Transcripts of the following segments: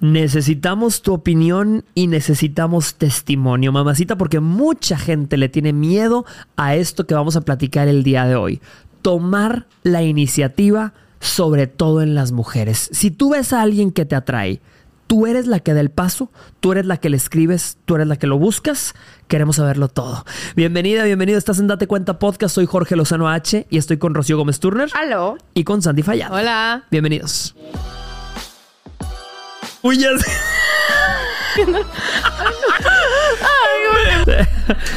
Necesitamos tu opinión y necesitamos testimonio, mamacita, porque mucha gente le tiene miedo a esto que vamos a platicar el día de hoy. Tomar la iniciativa, sobre todo en las mujeres. Si tú ves a alguien que te atrae, tú eres la que da el paso, tú eres la que le escribes, tú eres la que lo buscas. Queremos saberlo todo. Bienvenida, bienvenido. Estás en Date Cuenta Podcast. Soy Jorge Lozano H y estoy con Rocío Gómez Turner. Aló. Y con Sandy Fallado. Hola. Bienvenidos. Uy, ya sé.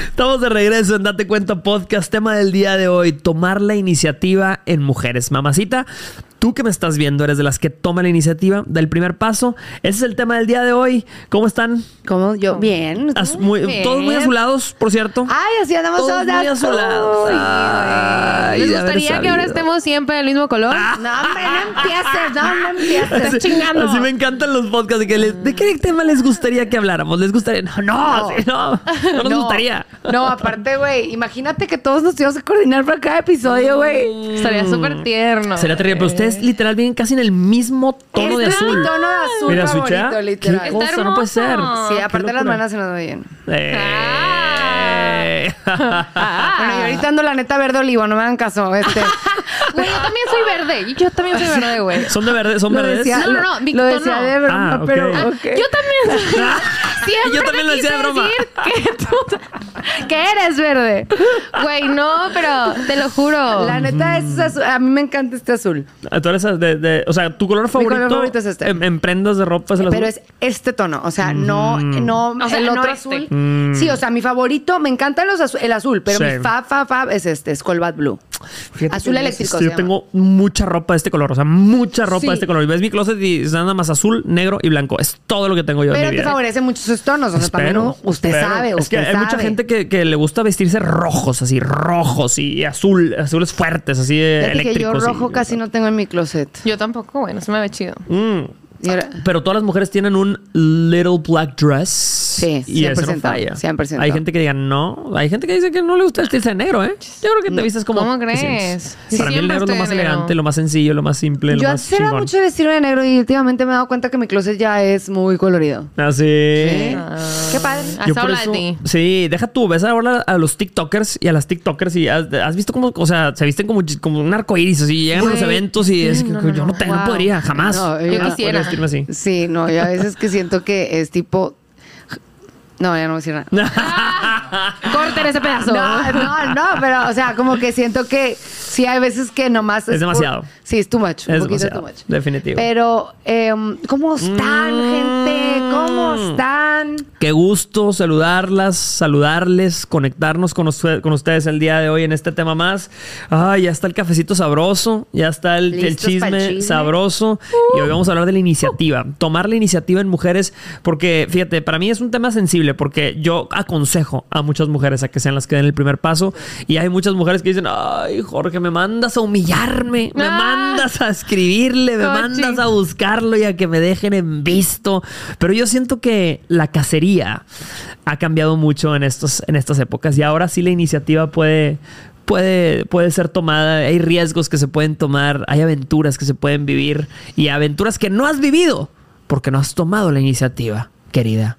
Estamos de regreso en Date Cuenta Podcast. Tema del día de hoy: tomar la iniciativa en mujeres. Mamacita, Tú que me estás viendo, eres de las que toma la iniciativa, del primer paso. Ese es el tema del día de hoy. ¿Cómo están? ¿Cómo? Yo, bien. As- muy- Bien. Todos muy azulados, por cierto. Ay, así andamos Todos todos, muy azul. azulados. Ay, Ay, ¿Les gustaría que ahora estemos siempre del mismo color? No, hombre, no empieces, no, no empieces. Así, chingando. así me encantan los podcasts de que les- ¿de qué tema les gustaría que habláramos? ¿Les gustaría? No, no, sí, no, no nos gustaría. No, aparte, güey, imagínate que todos nos tenemos que coordinar para cada episodio, güey. Estaría súper tierno. Sería terrible, pero ustedes literal vienen casi en el mismo tono de azul. mi tono de azul Mira, favorito, Sucha. literal. ¿Qué cosa? No puede ser. Sí, aparte las manos se nos ven bien. Eh. Bueno, yo ahorita ando la neta verde olivo, no me hagan caso. Este. Güey, yo también soy verde. Y Yo también soy verde, güey. ¿Son de verde? ¿Son Lo verdes? decía, No, no, no, lo, Víctor, lo decía no. de broma, Ah, pero. Ah. Yo también soy Siempre Yo también lo decía de broma. decir que tú... que eres verde. Güey, no, pero te lo juro. La neta es azul. A mí me encanta este azul. Ah, Tú eres de, de- o sea, tu color favorito, color favorito es este. En, en prendas de ropa es el azul. Pero es este tono, o sea, no, no, O sea, el no otro este. azul. Sí, o sea, mi favorito, me encantan los azu- el azul, pero Sí. mi fa, fa, fa es este, es Colbat Blue. Fíjate azul eléctrico Yo se llama. tengo mucha ropa de este color, o sea, mucha ropa Sí. de este color. Y ves mi closet y es nada más azul, negro y blanco. Es todo lo que tengo yo en Pero mi te vida. favorece mucho sus tonos, o sea, también Espero, no- usted espero. sabe, Es usted que hay mucha sabe. gente que, que le gusta vestirse rojos, así, rojos y azul, azules fuertes, así yo eléctricos. y- rojo casi no tengo en mi closet. Yo tampoco, bueno, se me ve chido. Mm. Pero todas las mujeres tienen un little black dress. Sí, y ese no 100%, falla. 100%. Hay gente que diga no. Hay gente que dice que no le gusta vestirse de negro, ¿eh? Yo creo que te vistes como. ¿Cómo crees? Sí, Para mí el negro es lo más elegante, lo más sencillo, lo más simple, lo Yo antes era mucho de vestirme de negro y últimamente me he dado cuenta que mi closet ya es muy colorido. Así. Ah, Qué padre. Haz Yo por habla de eso- ti. Sí, deja tú, ves ahora a los TikTokers y a las TikTokers y has, has visto cómo, o sea, se visten como, como un arcoíris, así, llegan a los eventos y es que no, no, yo no, no, te- no wow. podría, jamás. No, yo jamás quisiera. Sí, no, yo a veces que siento que es tipo... No, ya no voy a decir nada. Corten ese pedazo. No, no, no, pero, o sea, como que siento que sí hay veces que nomás Es por- demasiado. sí, es too much. Un Es poquito demasiado, too much. definitivo. Pero, em, ¿cómo están, Mm. gente? ¿Cómo están? Qué gusto saludarlas, saludarles, conectarnos con, usted- con ustedes el día de hoy en este tema más. Ay, ya está el cafecito sabroso, ya está el, el ¿Listos chisme, pa'l chisme? sabroso. Y hoy vamos a hablar de la iniciativa. Tomar la iniciativa en mujeres, porque fíjate, para mí es un tema sensible, porque yo aconsejo a muchas mujeres a que sean las que den el primer paso. Y hay muchas mujeres que dicen, ay, Jorge, me mandas a humillarme, me Ah. mandas a escribirle, me Cochi. mandas a buscarlo y a que me dejen en visto. Pero yo siento que la cacería ha cambiado mucho en, estos, en estas épocas y ahora sí la iniciativa puede, puede, puede ser tomada. Hay riesgos que se pueden tomar, hay aventuras que se pueden vivir y aventuras que no has vivido porque no has tomado la iniciativa, querida.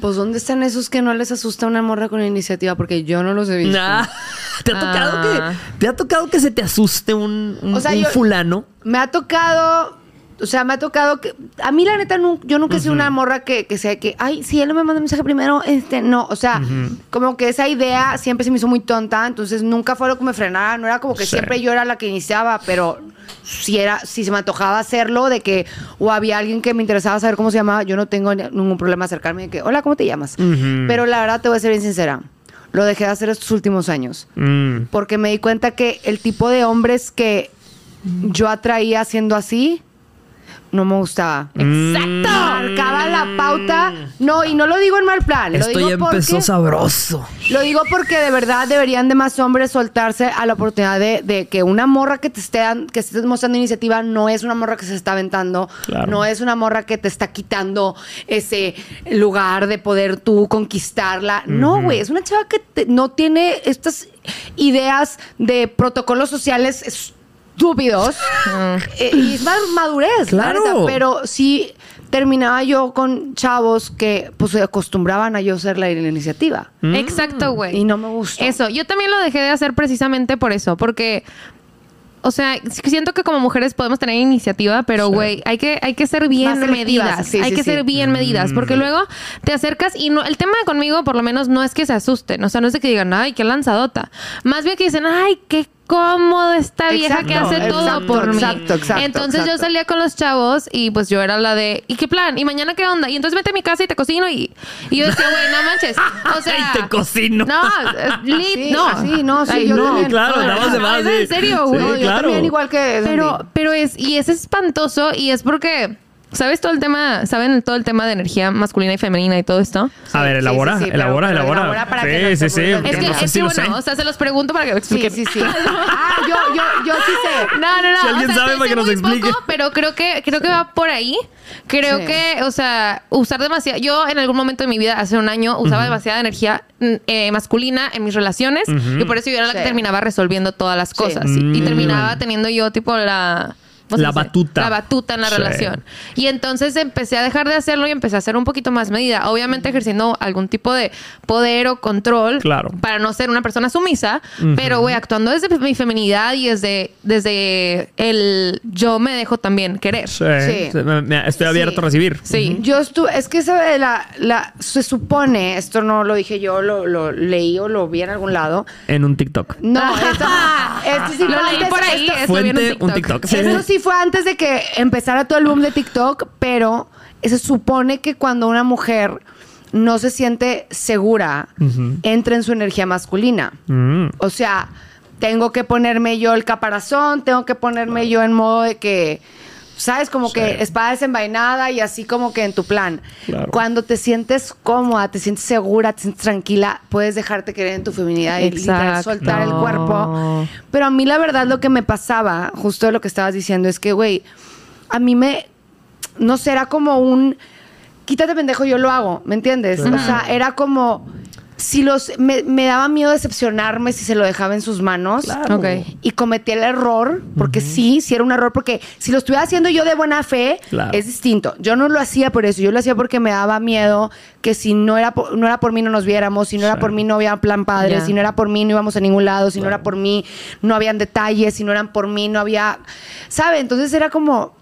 Pues, ¿dónde están esos que no les asusta una morra con iniciativa? Porque yo no los he visto. Ah, ¿Te ha tocado Ah. que te ha tocado que se te asuste un, un- O sea, un yo- fulano? Me ha tocado, o sea, me ha tocado que. A mí, la neta, yo nunca he sido una morra que, que sea que, ay, si él no me manda un mensaje primero, este, no. O sea, como que esa idea siempre se me hizo muy tonta, entonces nunca fue lo que me frenaba. No era como que Sí. siempre yo era la que iniciaba, pero si era, si se me antojaba hacerlo, de que, o había alguien que me interesaba saber cómo se llamaba, yo no tengo ni- ningún problema acercarme de que, hola, ¿cómo te llamas? Pero la verdad, te voy a ser bien sincera. Lo dejé de hacer estos últimos años Mm. porque me di cuenta que el tipo de hombres que yo atraía siendo así no me gustaba. Exacto. Marcaba la pauta. No, y no lo digo en mal plan. Lo Esto digo ya porque, empezó sabroso. Lo digo porque de verdad deberían de más hombres soltarse a la oportunidad de, de que una morra que te esté, dan- que estés mostrando iniciativa no es una morra que se está aventando, Claro. no es una morra que te está quitando ese lugar de poder tú conquistarla. No, güey, es una chava que te- no tiene estas ideas de protocolos sociales estúpidos. Eh, y es más madurez, la Claro. neta, pero sí terminaba yo con chavos que pues se acostumbraban a yo ser la, iniciativa. Exacto, güey. Y no me gustó. Eso, yo también lo dejé de hacer precisamente por eso, porque, o sea, siento que como mujeres podemos tener iniciativa, pero güey, hay que, hay que ser bien medidas, sí, hay sí, que sí. ser bien medidas, porque luego te acercas y no, el tema conmigo por lo menos no es que se asusten, o sea, no es de que digan, ay, qué lanzadota, más bien que dicen, ay, qué cómoda esta vieja que Exacto, hace todo exacto, por mí. exacto, exacto, entonces yo salía con los chavos y pues yo era la de, ¿y qué plan? ¿Y mañana qué onda? Y entonces vete a mi casa y te cocino y, y yo decía, güey, no manches. O sea, Y te cocino. No, lit, Sí, no. sí, no, sí, Ay, yo no. también. claro, No, andabas de más, en serio, Sí, güey. No, yo claro. también igual que Pero, pero es, y es espantoso y es porque, ¿sabes todo el tema, saben todo el tema de energía masculina y femenina y todo esto? A ver, Sí, elabora, sí, sí, elabora, pero elabora. elabora para sí, que sí, sí. porque Es que, no sé es si que lo bueno, sé. o sea, se los pregunto para que me Sí, expliquen. sí, sí. Ah, yo, yo, yo sí sé. No, no, no. Si alguien o sea, sabe para que nos explique. poco, pero creo que, creo que va por ahí. Creo Sí. que, o sea, usar demasiado. Yo en algún momento de mi vida, hace un año, usaba demasiada energía mm, eh, masculina en mis relaciones. Y por eso yo era la que Sí. terminaba resolviendo todas las cosas. Sí. Y, y Mm. terminaba teniendo yo, tipo, la. ¿Cómo se La dice? batuta. La batuta en la Sí. relación. Y entonces empecé a dejar de hacerlo y empecé a hacer un poquito más medida. Obviamente ejerciendo algún tipo de poder o control. Claro. Para no ser una persona sumisa. Pero, güey, actuando desde mi feminidad y desde, desde el yo me dejo también querer. Sí, estoy abierto Sí. a recibir. Sí. Yo estuve, es que la, la, se supone, esto no lo dije yo, lo, lo leí o lo vi en algún lado. En un TikTok. No, esto, esto sí Lo fue leí por ahí. esto- Fuente, un TikTok. Sí. Esto sí fue antes de que empezara todo el boom de TikTok, pero se supone que cuando una mujer no se siente segura, entra en su energía masculina. Mm. O sea, tengo que ponerme yo el caparazón, tengo que ponerme yo en modo de que, ¿sabes? Como que espada desenvainada y así como que en tu plan. Claro. Cuando te sientes cómoda, te sientes segura, te sientes tranquila, puedes dejarte querer en tu feminidad y literal soltar el cuerpo. Pero a mí la verdad lo que me pasaba, justo lo que estabas diciendo, es que, güey, a mí me, no sé, era como un, quítate pendejo, yo lo hago, ¿me entiendes? O sea, era como, si los, me, me daba miedo decepcionarme si se lo dejaba en sus manos. Claro. Y cometí el error, porque sí, sí era un error, porque si lo estuviera haciendo yo de buena fe, Claro. es distinto. Yo no lo hacía por eso, yo lo hacía porque me daba miedo que si no era por, no era por mí no nos viéramos, si no era por mí no había plan padre, si no era por mí no íbamos a ningún lado, si no era por mí no habían detalles, si no eran por mí no había, ¿sabe? Entonces era como,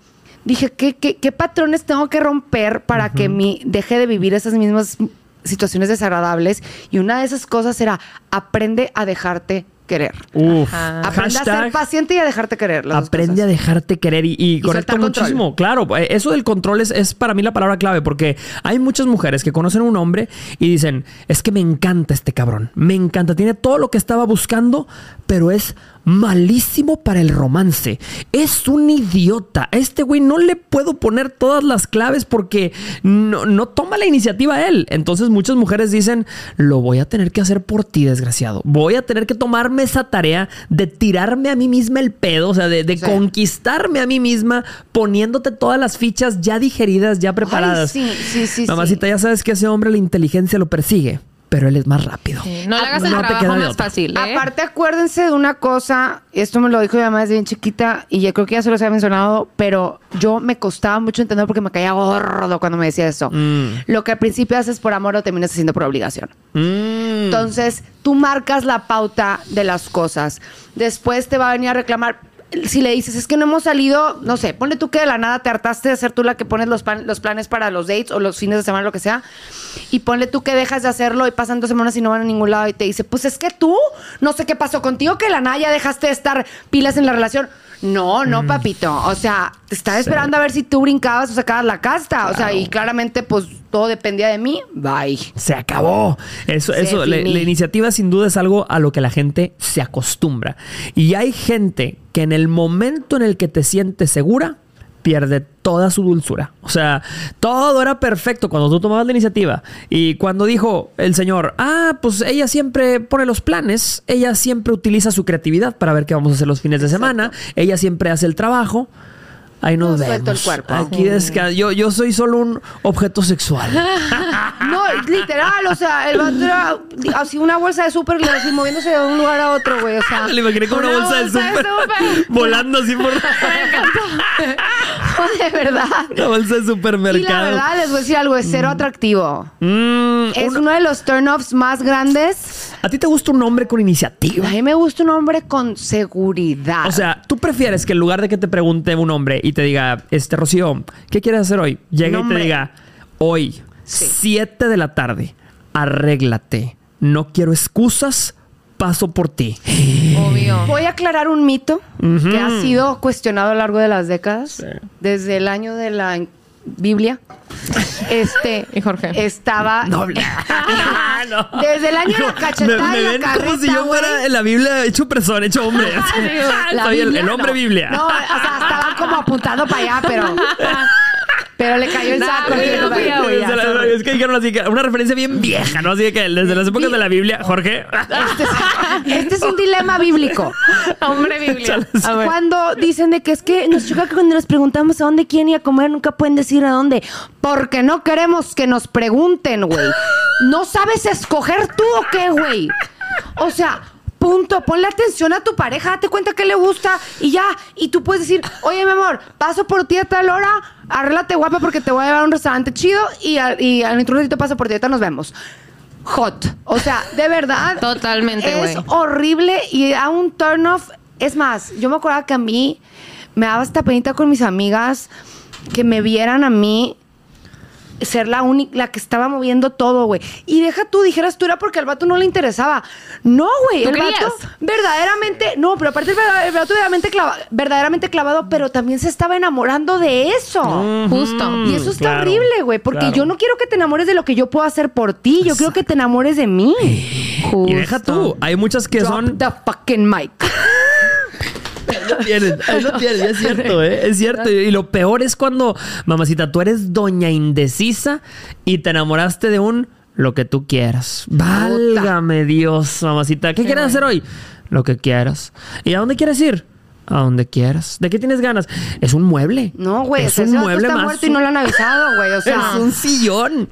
dije, ¿qué, qué, qué patrones tengo que romper para que mi, deje de vivir esas mismas situaciones desagradables? Y una de esas cosas era, aprende a dejarte querer. Uf. Aprende a ser paciente y a dejarte querer. Aprende a dejarte querer y, y conecta muchísimo. Claro, eh, eso del control es, es para mí la palabra clave porque hay muchas mujeres que conocen a un hombre y dicen, es que me encanta este cabrón, me encanta, tiene todo lo que estaba buscando, pero es malísimo para el romance. Es un idiota. A este güey no le puedo poner todas las claves porque no, no toma la iniciativa él. Entonces muchas mujeres dicen, lo voy a tener que hacer por ti, desgraciado. Voy a tener que tomarme esa tarea de tirarme a mí misma el pedo, o sea, de, de Sí. conquistarme a mí misma poniéndote todas las fichas ya digeridas, ya preparadas. Ay, sí, sí, sí, Mamacita, sí. ya sabes que ese hombre la inteligencia lo persigue, pero él es más rápido. Sí, No le hagas No el te trabajo más otra. fácil, ¿eh? Aparte, acuérdense de una cosa, esto me lo dijo mi mamá desde bien chiquita y yo creo que ya se los había mencionado, pero yo me costaba mucho entender porque me caía gordo cuando me decía eso. Mm. Lo que al principio haces por amor lo terminas haciendo por obligación. Mm. Entonces, tú marcas la pauta de las cosas. Después te va a venir a reclamar. Si le dices, es que no hemos salido, no sé, ponle tú que de la nada te hartaste de ser tú la que pones los, plan- los planes para los dates o los fines de semana, lo que sea, y ponle tú que dejas de hacerlo y pasan dos semanas y no van a ningún lado y te dice, pues es que tú, no sé qué pasó contigo, que de la nada ya dejaste de estar pilas en la relación. No, no, papito. O sea, te estaba esperando a ver si tú brincabas o sacabas la casta. O sea, y claramente, pues todo dependía de mí. Bye. Se acabó. Eso, Se eso, la, la iniciativa sin duda es algo a lo que la gente se acostumbra. Y hay gente que en el momento en el que te sientes segura, pierde toda su dulzura. O sea, todo era perfecto cuando tú tomabas la iniciativa. Y cuando dijo el señor, ah, pues ella siempre pone los planes, ella siempre utiliza su creatividad para ver qué vamos a hacer los fines de semana, ella siempre hace el trabajo. Ahí nos No, vemos. el cuerpo. Aquí desca- yo, yo soy solo un objeto sexual. No, literal, o sea, el vato era así una bolsa de súper así moviéndose de un lugar a otro, güey, o sea. Le imaginé con una, Una bolsa, bolsa de súper volando así por. de verdad. La bolsa de supermercado. Y la verdad, les voy a decir algo, es cero atractivo. Mm, Es un- uno de los turn-offs más grandes. ¿A ti te gusta un hombre con iniciativa? A mí me gusta un hombre con seguridad. O sea, ¿tú prefieres que en lugar de que te pregunte un hombre y te diga, este Rocío, ¿qué quieres hacer hoy? Llegue y te diga, hoy, 7 de la tarde, arréglate. No quiero excusas, paso por ti. Obvio. Voy a aclarar un mito que ha sido cuestionado a lo largo de las décadas, desde el año de la Biblia. Este, Y Jorge. estaba Noble. No. desde el año de la cachetada me, me y la carreta, como si yo güey. fuera en la Biblia hecho persona, hecho hombre. La Soy el, Biblia, el hombre no. Biblia. No, o sea, estaban como apuntando para allá, pero pero le cayó el saco. Es que dijeron así, que una referencia bien vieja, ¿no? Así de que desde las épocas de la Biblia, Jorge. Este es, este es un dilema bíblico. Hombre Biblia. Ver. Cuando dicen de que es que nos choca que cuando nos preguntamos a dónde quieren ir a comer, nunca pueden decir a dónde. Porque no queremos que nos pregunten, güey. ¿No sabes escoger tú o qué, güey? O sea, punto. Ponle atención a tu pareja, date cuenta que le gusta y ya. Y tú puedes decir, oye, mi amor, paso por ti a tal hora, arréglate guapa porque te voy a llevar a un restaurante chido y, a- y al otro ratito paso por ti, ahorita nos vemos. Hot. O sea, de verdad. Totalmente, Es güey. horrible y a un turn off. Es más, yo me acuerdo que a mí me daba esta penita con mis amigas que me vieran a mí ser la única, la que estaba moviendo todo, güey. Y deja tú, dijeras tú, era porque al vato no le interesaba. No, güey. ¿Tú El creías? vato verdaderamente, no, pero aparte el vato, el vato verdaderamente, clava- verdaderamente clavado, pero también se estaba enamorando de eso. Justo. Y eso está claro, horrible, güey, porque claro. yo no quiero que te enamores de lo que yo puedo hacer por ti, yo quiero que te enamores de mí. Y deja tú, hay muchas que Drop son. the fucking mic. Ahí lo tienes, ahí lo tienes, es cierto, ¿eh? Es cierto. Y lo peor es cuando, mamacita, tú eres doña indecisa y te enamoraste de un lo que tú quieras. Válgame Dios, mamacita. ¿Qué quieres hacer hoy? Lo que quieras. ¿Y a dónde quieres ir? A donde quieras. ¿De qué tienes ganas? Es un mueble. No, güey, o Es sea, un mueble está más. muerto y no lo han avisado, güey. O sea, es un sillón.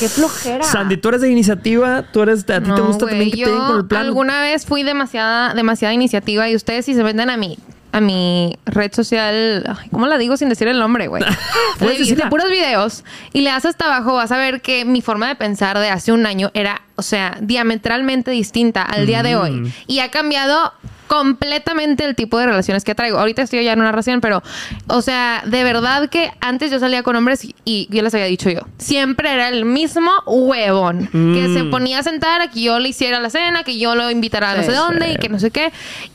qué flojera. Sandy, tú eres de iniciativa, tú eres, a ti te gusta también que te den yo con el plan. alguna vez fui demasiada, demasiada iniciativa y ustedes si se meten a mi, a mi red social, ay, ¿cómo la digo sin decir el nombre, güey? De puros videos y le das hasta abajo, vas a ver que mi forma de pensar de hace un año era, o sea, diametralmente distinta al día de Mm. hoy y ha cambiado completamente el tipo de relaciones que traigo. Ahorita estoy ya en una relación, pero, o sea, de verdad que antes yo salía con hombres y, y yo les había dicho yo, siempre era el mismo huevón que se Mm. ponía a sentar a que yo le hiciera la cena, que yo lo invitara a no Sí, sé dónde y que no sé qué.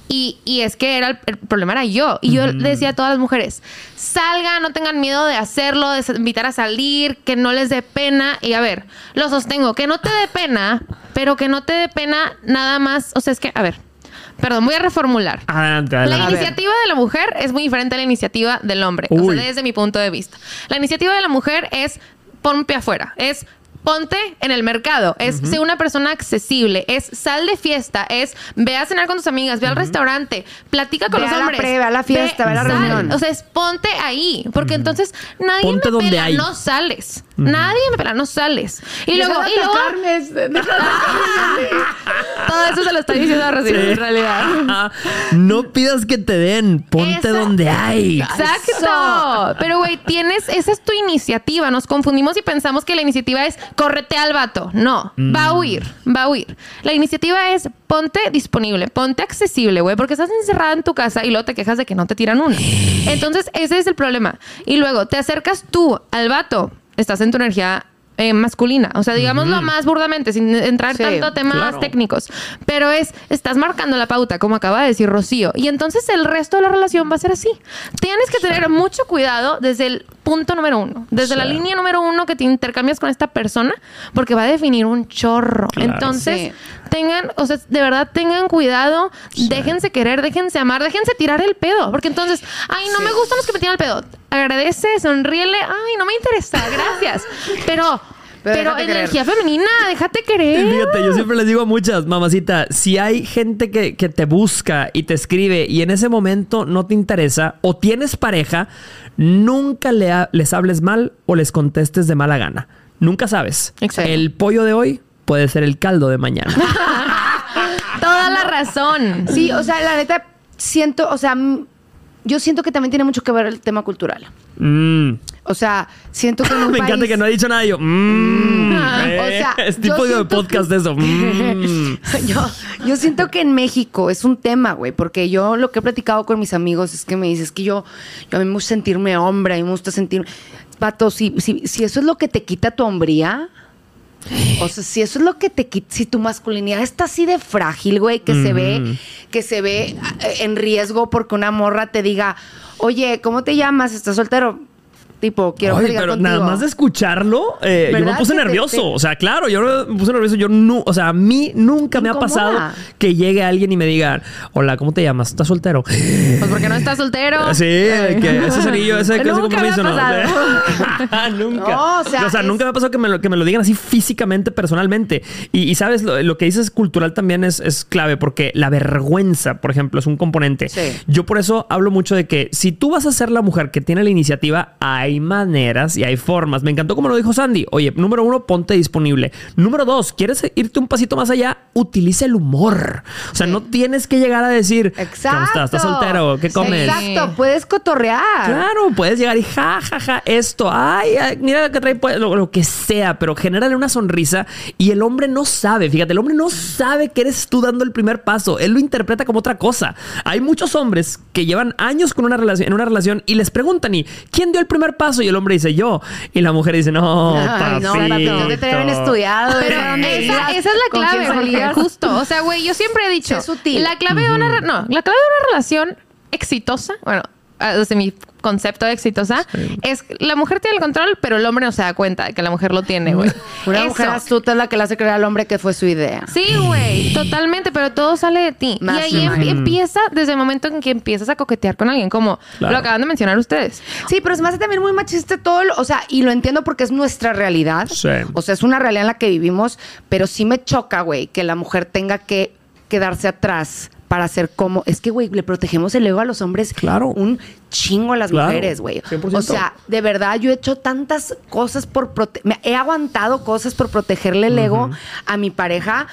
Y, y es que era el, el problema era yo. Y yo le decía a todas las mujeres, salgan, no tengan miedo de hacerlo, de invitar a salir, que no les dé pena. Y a ver, lo sostengo, que no te dé pena, pero que no te dé pena nada más. O sea, es que, a ver, perdón, voy a reformular. Adelante, La adelante. iniciativa de la mujer es muy diferente a la iniciativa del hombre, o sea, desde mi punto de vista. La iniciativa de la mujer es pon un pie afuera, es ponte en el mercado, es ser una persona accesible, es sal de fiesta, es ve a cenar con tus amigas, ve al restaurante, platica con Ve los a la hombres. pre, ve a la fiesta, ve a la sal. reunión. O sea, es ponte ahí, porque entonces nadie Ponte me donde pela, hay. no sales. Nadie me pela, no sales. Y Deja luego, de y luego atacarme, deja de atacarme. todo eso se lo está diciendo a Rocío, en realidad. No pidas que te den, ponte Esa- donde hay. Exacto. Pero, güey, tienes, esa es tu iniciativa. Nos confundimos y pensamos que la iniciativa es córrete al vato. No, va a huir, va a huir. La iniciativa es ponte disponible, ponte accesible, güey, porque estás encerrada en tu casa y luego te quejas de que no te tiran una. Entonces, ese es el problema. Y luego te acercas tú al vato, estás en tu energía. eh, masculina, o sea, digámoslo más burdamente, sin entrar Sí, tanto a temas claro. técnicos, pero es, estás marcando la pauta, como acaba de decir Rocío, y entonces el resto de la relación va a ser así. Tienes que tener mucho cuidado desde el punto número uno, desde la Sí. línea número uno que te intercambias con esta persona, porque va a definir un chorro. Claro. Entonces, Sí. tengan, o sea, de verdad tengan cuidado, déjense querer, déjense amar, déjense tirar el pedo, porque entonces, ay, no me gustan los que me tiran el pedo. Agradece, sonríele, ay, no me interesa, gracias. Pero, Pero pero, energía femenina, déjate querer. Fíjate, yo siempre les digo a muchas, mamacita, si hay gente que, que te busca y te escribe y en ese momento no te interesa o tienes pareja, nunca le ha- les hables mal o les contestes de mala gana. Nunca sabes. Exacto. El pollo de hoy puede ser el caldo de mañana. Toda la razón. Sí, o sea, la neta, siento, o sea, mm, yo siento que también tiene mucho que ver el tema cultural. Mm. O sea, siento que en un Me encanta que no ha dicho nada. Yo, mm, O eh, sea, es tipo de podcast que- de eso. mm. yo, yo siento que en México es un tema, güey, porque yo lo que he platicado con mis amigos es que me dices que yo, yo a mí me gusta sentirme hombre, a mí me gusta sentirme... Pato, si, si, si eso es lo que te quita tu hombría, o sea, si eso es lo que te quita, si tu masculinidad está así de frágil, güey, que se ve, que se ve eh, en riesgo porque una morra te diga, oye, ¿cómo te llamas? ¿Estás soltero? Tipo, quiero Ay, pero contigo. nada más de escucharlo, eh, yo me ¿Verdad puse te- nervioso. te- O sea, claro, yo me puse nervioso. Yo no, o sea, a mí nunca me ha pasado que llegue alguien y me diga, hola, ¿cómo te llamas? ¿Estás soltero? Pues porque no estás soltero. Sí, que ese cerillo, ese, ese compromiso, ¿no? pasado. nunca. No, o sea, es- nunca me ha pasado que me, lo, que me lo digan así físicamente, personalmente. Y, y sabes, lo, lo que dices cultural también es, es clave, porque la vergüenza, por ejemplo, es un componente. Sí. Yo por eso hablo mucho de que si tú vas a ser la mujer que tiene la iniciativa, hay maneras y hay formas. Me encantó como lo dijo Sandy. Oye, número uno, ponte disponible. Número dos, ¿quieres irte un pasito más allá? Utiliza el humor. O sea, Sí. no tienes que llegar a decir, Exacto. ¿cómo estás? ¿Estás soltero? ¿Qué comes? Exacto, puedes cotorrear. Claro, puedes llegar y ja, ja, ja, esto, ay, ay, mira lo que trae, lo, lo que sea, pero genérale una sonrisa y el hombre no sabe, fíjate, el hombre no sabe que eres tú dando el primer paso, él lo interpreta como otra cosa. Hay muchos hombres que llevan años con una relación, en una relación y les preguntan, ¿y quién dio el primer paso? Y el hombre dice, yo. Y la mujer dice, no, Ay, no, papi, papito". ¿dónde te habían estudiado? Pero ¿De dónde esa, es la ¿Con quién clave, justo. O sea, güey, yo siempre he dicho, Sé sutil. la clave de una no, la clave de una relación exitosa, bueno, desde mi concepto de exitosa, es que la mujer tiene el control, pero el hombre no se da cuenta de que la mujer lo tiene, güey. Una Eso. mujer astuta es la que le hace creer al hombre que fue su idea. Sí, güey, totalmente, pero todo sale de ti. Más y ahí em- empieza desde el momento en que empiezas a coquetear con alguien, como Claro. lo acaban de mencionar ustedes. Sí, pero es más también muy machista todo, lo- o sea, y lo entiendo porque es nuestra realidad. Sí. O sea, es una realidad en la que vivimos, pero sí me choca, güey, que la mujer tenga que quedarse atrás para hacer como, es que, güey, le protegemos el ego a los hombres Claro. un chingo a las Claro, mujeres, güey. 100%. O sea, de verdad, yo he hecho tantas cosas por prote- me he aguantado cosas por protegerle el ego a mi pareja.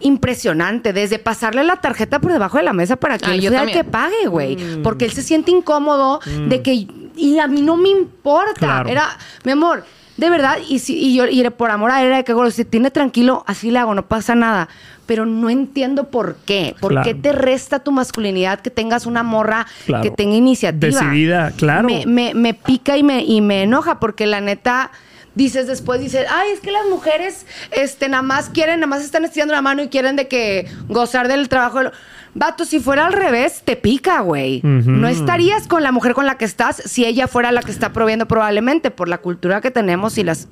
Impresionante, desde pasarle la tarjeta por debajo de la mesa para que Ay, él yo sea el que pague, güey. Porque él se siente incómodo de que. Y a mí no me importa. Claro. Era, mi amor, de verdad, y, si, y yo, y por amor a él, era que si tiene tranquilo, así le hago, no pasa nada. Pero no entiendo por qué. ¿Por Claro. qué te resta tu masculinidad que tengas una morra Claro. que tenga iniciativa? Decidida, claro. Me, me, me pica y me, y me enoja porque la neta. Dices después, dices, ay, es que las mujeres este, nada más quieren, nada más están estirando la mano y quieren de que gozar del trabajo. de lo-". Vato, si fuera al revés, te pica, güey. No estarías con la mujer con la que estás si ella fuera la que está proviendo probablemente por la cultura que tenemos y las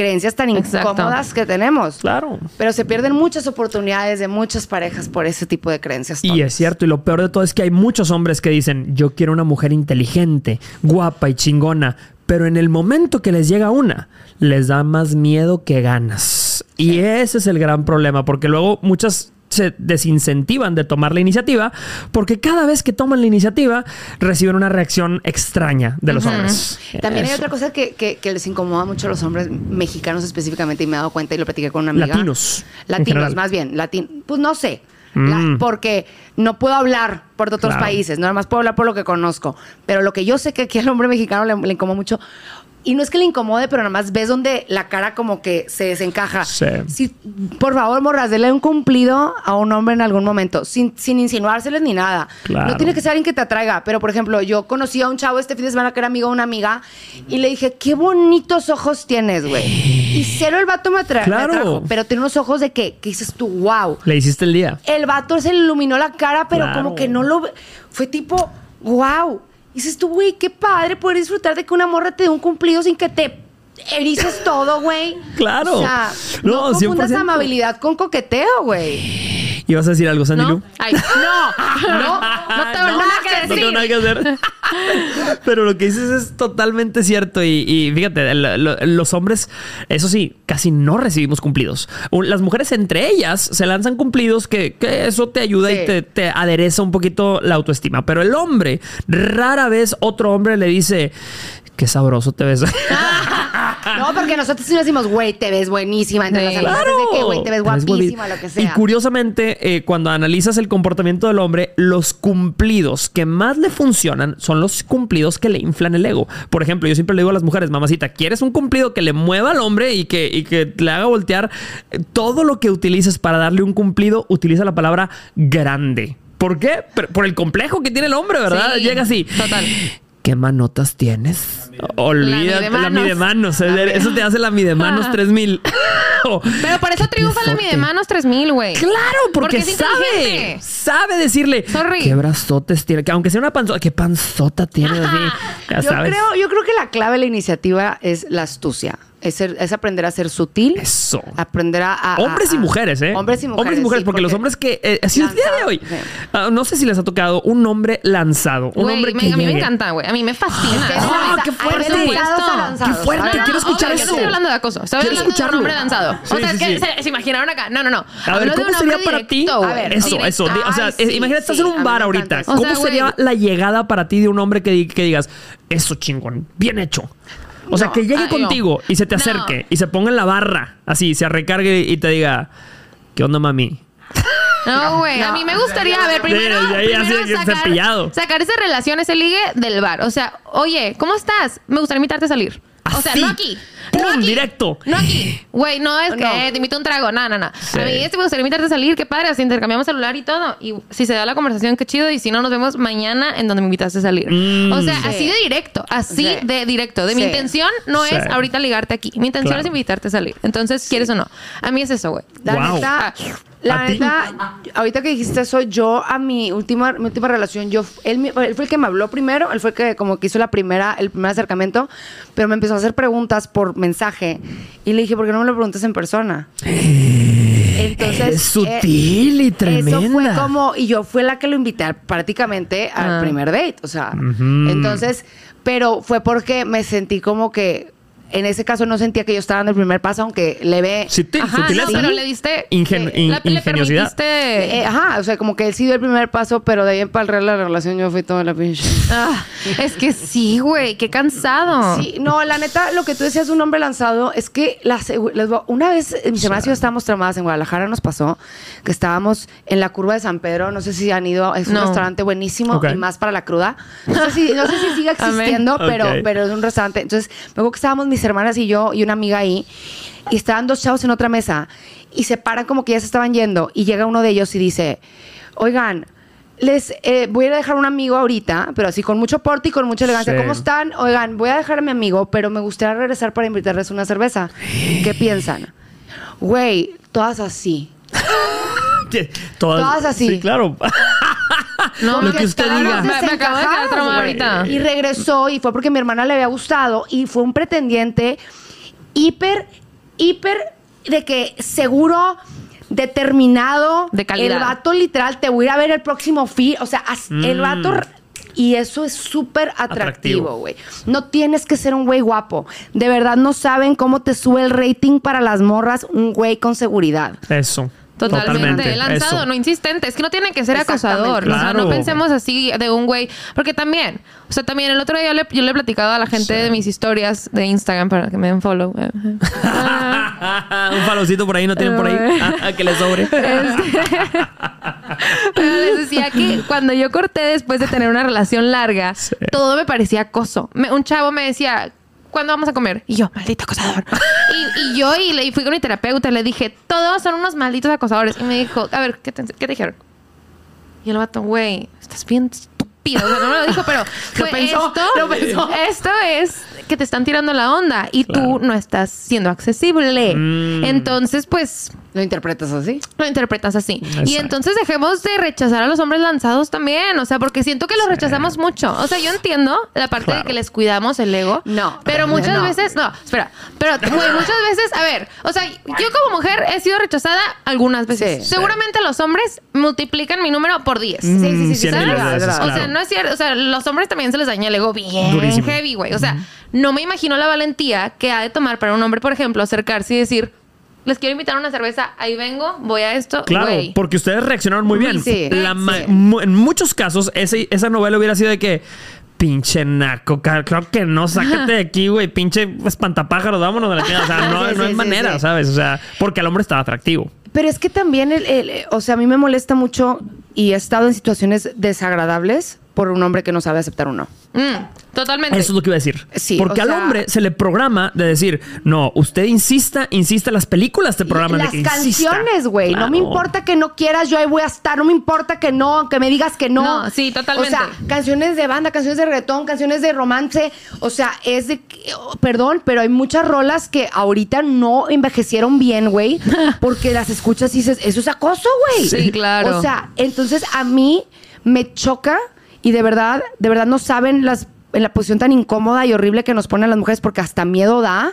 creencias tan Exacto. incómodas que tenemos. Claro. Pero se pierden muchas oportunidades de muchas parejas por ese tipo de creencias. Y tontas. es cierto, y lo peor de todo es que hay muchos hombres que dicen, yo quiero una mujer inteligente, guapa y chingona, pero en el momento que les llega una, les da más miedo que ganas. Y ese es el gran problema, porque luego muchas se desincentivan de tomar la iniciativa, porque cada vez que toman la iniciativa reciben una reacción extraña de los hombres. También hay otra cosa que, que- que les incomoda mucho a los hombres mexicanos específicamente y me he dado cuenta y lo platiqué con una amiga. Latinos, Latinos, más bien. Latin, pues no sé. La- Mm. porque no puedo hablar por otros Claro. países, nada más puedo hablar por lo que conozco. Pero lo que yo sé que aquí al hombre mexicano le, le incomoda mucho. Y no es que le incomode, pero nada más ves donde la cara como que se desencaja. Sí. Si, por favor, morras, denle un cumplido a un hombre en algún momento, sin, sin insinuárseles ni nada. Claro. No tiene que ser alguien que te atraiga. Pero, por ejemplo, yo conocí a un chavo este fin de semana que era amigo de una amiga y le dije, qué bonitos ojos tienes, güey. Y cero el vato me, atra- me Claro. atrajo, pero tiene unos ojos de que, que dices tú, wow. Le hiciste el día. El vato se le iluminó la cara, pero Claro. como que no lo... Fue tipo, wow. Y dices tú, güey, qué padre poder disfrutar de que una morra te dé un cumplido sin que te erices todo, güey. Claro. O sea, No, no, confundas 100%. amabilidad con coqueteo, güey. ¿Y vas a decir algo, Sandy ¿No? Lu? Ay, no, no, no tengo nada que No tengo decir. nada que hacer. Pero lo que dices es totalmente cierto. Y, y fíjate, lo- lo- los hombres, eso sí, casi no recibimos cumplidos. Las mujeres entre ellas se lanzan cumplidos que, que eso te ayuda Sí. y te, te adereza un poquito la autoestima. Pero el hombre, rara vez otro hombre le dice, qué sabroso te ves. No, porque nosotros sí nos decimos, güey, te ves buenísima. Entre las amigas es de que, güey, te ves guapísima, lo que sea. Y curiosamente, eh, cuando analizas el comportamiento del hombre, los cumplidos que más le funcionan son los cumplidos que le inflan el ego. Por ejemplo, yo siempre le digo a las mujeres, mamacita, ¿quieres un cumplido que le mueva al hombre y que, y que le haga voltear? Todo lo que utilices para darle un cumplido, utiliza la palabra grande. ¿Por qué? Por- Por el complejo que tiene el hombre, ¿verdad? Sí, Llega así. total. ¿Qué manotas tienes? Olvídate, la midemanos. mide manos. Eso te hace la mide manos 3000. Pero por eso triunfa la piezote. Midemanos 3000, güey. Claro, porque, sabe. Sabe decirle. Sorry. ¿Qué brazotes tiene? Que aunque sea una panzota, ¿qué panzota tiene? Así, ya Yo sabes. creo, yo creo que la clave de la iniciativa es la astucia. Es, ser- es aprender a ser sutil. Eso. Aprender a, a- Hombres a- y mujeres, ¿eh? Hombres y mujeres. Hombres y mujeres, sí, porque, los hombres que. Eh, así es el día de Lanzado, hoy. sí. Ah, no sé si les ha tocado un hombre lanzado. Un Güey, hombre me- que. a mí me llegue. encanta, güey. A mí me fascina. ¡Ah, qué fuerte! a Qué fuerte, No, no, quiero escuchar ok, eso. No estoy hablando de acoso. Estoy Quiero hablando de un hombre lanzado. Sí, o sea, sí, es que sí. se, se imaginaron acá. No, no, no. A ver, ¿cómo sería para ti? A Eso, Directo. eso. O sea, eh, imagínate, estás en a un bar me ahorita. ¿Cómo sería la llegada para ti de un hombre que digas, eso chingón, bien hecho? O sea, No, que llegue ah, no. contigo y se te No. acerque y se ponga en la barra, así, se recargue y te diga, ¿qué onda, mami? No, güey. A mí me gustaría, a ver, primero, Sí, primero sacar, cepillado. sacar esa relación, ese ligue del bar. O sea, oye, ¿cómo estás? Me gustaría invitarte a salir. O sea, no aquí. ¡Pum! No aquí. Directo. No aquí. Güey, no es que No. te invito a un trago. No, no, no. Sí. A mí este me gustaría invitarte a salir. Qué padre. Así intercambiamos celular y todo. Y si se da la conversación, qué chido. Y si no, nos vemos mañana en donde me invitaste a salir. Mm. O sea, Sí. así de directo. Así Sí. de directo. De mi intención no Sí. es ahorita ligarte aquí. Mi intención Claro. es invitarte a salir. Entonces, ¿quieres o no? A mí es eso, güey. Wow. La neta, ahorita que dijiste eso, yo a mi última, mi última relación, yo, él, fue el que me habló primero, él fue el que como que hizo la primera, el primer acercamiento, pero me empezó a hacer preguntas por mensaje y le dije, ¿por qué no me lo preguntas en persona? Entonces, Es sutil y Eso fue tremenda. como, y yo fui la que lo invité prácticamente al Ah. primer date, o sea, entonces, pero fue porque me sentí como que, en ese caso no sentía que yo estaba dando el primer paso, aunque le ve... Ajá, sutileza. no, pero le diste... Ingen- eh, in- la- le ingeniosidad. permitiste... Eh, ajá, o sea, como que él sí dio el primer paso, pero de ahí en para la relación yo fui toda la pinche. Ah, es que sí, güey, qué cansado. Sí, no, la neta, lo que tú decías de un hombre lanzado es que la segu- les voy- una vez eh, mis hermanas y yo estábamos tramadas en Guadalajara, nos pasó que estábamos en la curva de San Pedro, no sé si han ido, es un No. restaurante buenísimo y más para la cruda. No sé si, no sé si sigue existiendo, pero, pero es un restaurante. Entonces, acuerdo que estábamos mis hermanas y yo y una amiga ahí, y estaban dos chavos en otra mesa, y se paran como que ya se estaban yendo, y llega uno de ellos y dice, oigan, les eh, voy a dejar un amigo ahorita, pero así con mucho porte y con mucha elegancia. Sí. ¿Cómo están? Oigan, voy a dejar a mi amigo, pero me gustaría regresar para invitarles una cerveza. ¿Qué piensan? Güey, todas así. Todas, Todas así. Sí, claro. No, Lo que usted diga. Me, me acabo de quedar traumada ahorita. Y regresó y fue porque mi hermana le había gustado y fue un pretendiente hiper, hiper de que seguro, determinado. De calidad. El vato literal, te voy a ir a ver el próximo fin. O sea, el Mm. vato... Y eso es súper atractivo, güey. No tienes que ser un güey guapo. De verdad no saben cómo te sube el rating para las morras un güey con seguridad. Eso. Totalmente, lanzado, eso. no insistente. Es que no tiene que ser acosador. O sea, no pensemos así de un güey. Porque también, o sea, también el otro día yo le, yo le he platicado a la gente de mis historias de Instagram para que me den follow. Ah. un falocito por ahí, ¿no tienen por ahí? Ah, que le sobre. Pero les decía que cuando yo corté después de tener una relación larga, Sí. todo me parecía acoso. Me- un chavo me decía, ¿cuándo vamos a comer? Y yo, maldito acosador. y, y yo y, le, y fui con mi terapeuta, le dije, todos son unos malditos acosadores. Y me dijo, a ver, ¿qué te, qué te dijeron? Y el vato, güey, estás bien estúpido. O sea, no me lo dijo, pero fue pensó, esto, lo pensó. esto es que te están tirando la onda y tú no estás siendo accesible. Mm. Entonces, pues, ¿Lo interpretas así? lo interpretas así. Y entonces dejemos de rechazar a los hombres lanzados también. O sea, porque siento que los rechazamos mucho. O sea, yo entiendo la parte Claro. de que les cuidamos el ego. No. Pero muchas No. veces. No, espera. Pero, güey, muchas veces. A ver, o sea, yo como mujer he sido rechazada algunas veces. Sí. Seguramente los hombres multiplican mi número por 10. Mm, sí, sí, sí. O sea, no es cierto. O sea, los hombres también se les daña el ego bien Durísimo. heavy, güey. O sea, no me imagino la valentía que ha de tomar para un hombre, por ejemplo, acercarse y decir, les quiero invitar a una cerveza, ahí vengo, voy a esto. Claro, porque ustedes reaccionaron muy bien. Sí, La ma- sí. mu- en muchos casos, ese- esa novela hubiera sido de que, Pinche naco, claro que no, sácate de aquí, güey, pinche espantapájaro, vámonos de la chingada. O sea, no, Sí, no sí, hay sí, manera, sí. ¿sabes? O sea, porque el hombre estaba atractivo. Pero es que también, el, el- o sea, a mí me molesta mucho y he estado en situaciones desagradables por un hombre que no sabe aceptar un no. Mm, totalmente. Eso es lo que iba a decir. Sí, Porque o al sea- hombre se le programa de decir, no, usted insista, insista, las películas te programan Las de que canciones, güey. No me importa que no quieras, yo ahí voy a estar. No me importa que no, que me digas que no. No, sí, totalmente. O sea, canciones de banda, canciones de reggaetón, canciones de romance. O sea, es de. que- oh, Perdón, pero hay muchas rolas que ahorita no envejecieron bien, güey. Porque las escuchas y dices, eso es acoso, güey. Sí, claro. O sea, entonces a mí me choca y de verdad, de verdad no saben las en la posición tan incómoda y horrible que nos ponen las mujeres porque hasta miedo da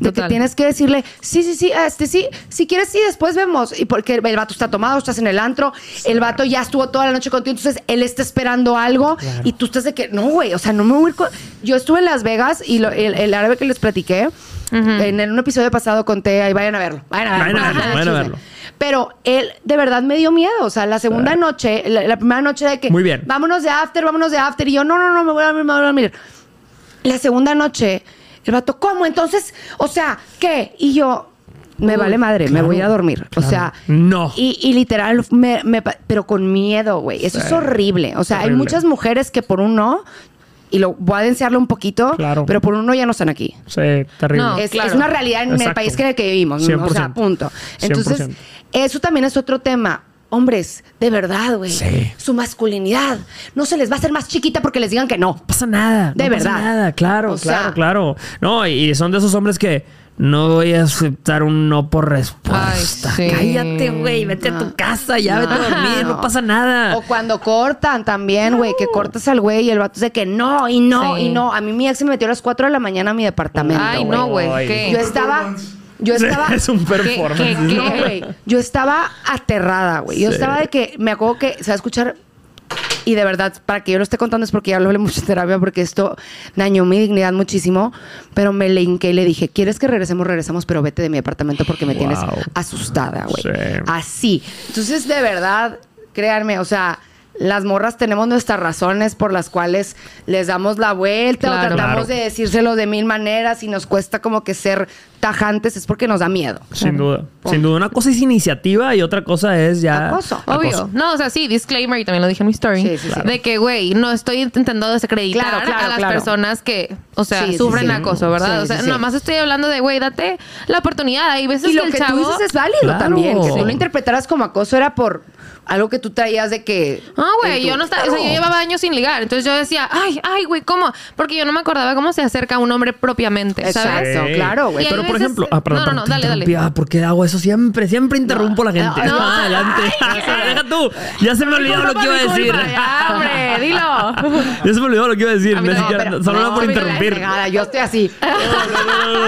de que tienes que decirle sí sí sí este sí si quieres sí después vemos y porque el vato está tomado estás en el antro el vato ya estuvo toda la noche contigo entonces él está esperando algo y tú estás de que no güey o sea no me voy a ir con... yo estuve en Las Vegas y lo- el, el árabe que les platiqué en, en un episodio pasado conté ahí vayan a verlo vayan a verlo, Vayan a verlo, vayan a verlo. Pero él de verdad me dio miedo. O sea, la segunda noche, la, la primera noche de que. Muy bien. Vámonos de after, vámonos de after. Y yo, no, no, no, me voy a dormir, me voy a dormir. La segunda noche, el vato, ¿cómo? Entonces, o sea, ¿qué? Y yo, me vale madre, me claro, voy a dormir. O claro. sea, No. Y, y literal, me, me pero con miedo, güey. Eso es Sí. horrible. O sea, hay Horrible. muchas mujeres que por un no, y lo voy a denunciarlo un poquito, Claro. pero por un no ya no están aquí. Sí, terrible. No. Es, claro. es una realidad en el país que, que vivimos. O sea, 100%. punto. Entonces, 100%. eso también es otro tema. Hombres, de verdad, güey. Sí. Su masculinidad no se les va a hacer más chiquita porque les digan que no. No pasa nada. De no pasa verdad. nada, claro, O claro, sea- claro. No, y son de esos hombres que no voy a aceptar un no por respuesta. Ay, sí. Cállate, güey, vete a tu casa, ya vete a dormir, no, No. pasa nada. O cuando cortan también, güey, que cortas al güey y el vato dice que no, y no, Sí. y no. A mí mi ex se metió a las 4 de la mañana a mi departamento. Ay, no, güey. Yo estaba. Yo estaba. es un performance. qué, qué? No, güey. Yo estaba aterrada, güey. Yo Sí. estaba de que me acuerdo que se va a escuchar. Y de verdad, para que yo lo esté contando es porque ya lo hablé mucho en terapia, porque esto dañó mi dignidad muchísimo. Pero me le hinqué y le dije: ¿Quieres que regresemos? Regresamos, pero vete de mi departamento porque me tienes asustada, güey. Sí. Así. Entonces, de verdad, créanme, o sea. Las morras tenemos nuestras razones por las cuales les damos la vuelta Claro. o tratamos Claro. de decírselo de mil maneras y nos cuesta como que ser tajantes, es porque nos da miedo. Sin duda. Sin duda. Una cosa es iniciativa y otra cosa es ya. Acoso. Obvio. Acoso. No, o sea, sí, disclaimer, y también lo dije en mi story, Sí, sí, sí. de que, güey, no estoy intentando desacreditar Claro, claro, a las claro. personas que, o sea, sufren sí. acoso, ¿verdad? Sí, o sea, sí, sí. nomás estoy hablando de, güey, date la oportunidad. Hay veces Y lo que el que chavo... tú dices es válido Claro. también. Que tú lo interpretaras como acoso era por algo que tú traías de que. Ah, güey, yo no estaba, o sea, yo llevaba años sin ligar, entonces yo decía, ay, ay, güey, ¿cómo? Porque yo no me acordaba cómo se acerca a un hombre propiamente, ¿sabes? Exacto, claro, güey. Pero por veces- ejemplo, ah, perdón, no, no, no, dale, dale. Ah, ¿por qué hago eso? Siempre, siempre interrumpo a la gente. no, Ah, adelante. Deja tú. Ya se me olvidó lo que iba a decir. Ya, hombre, dilo. Ya se me olvidó lo que iba a decir. Ni siquiera- pero- solo era por interrumpir. Yo estoy así.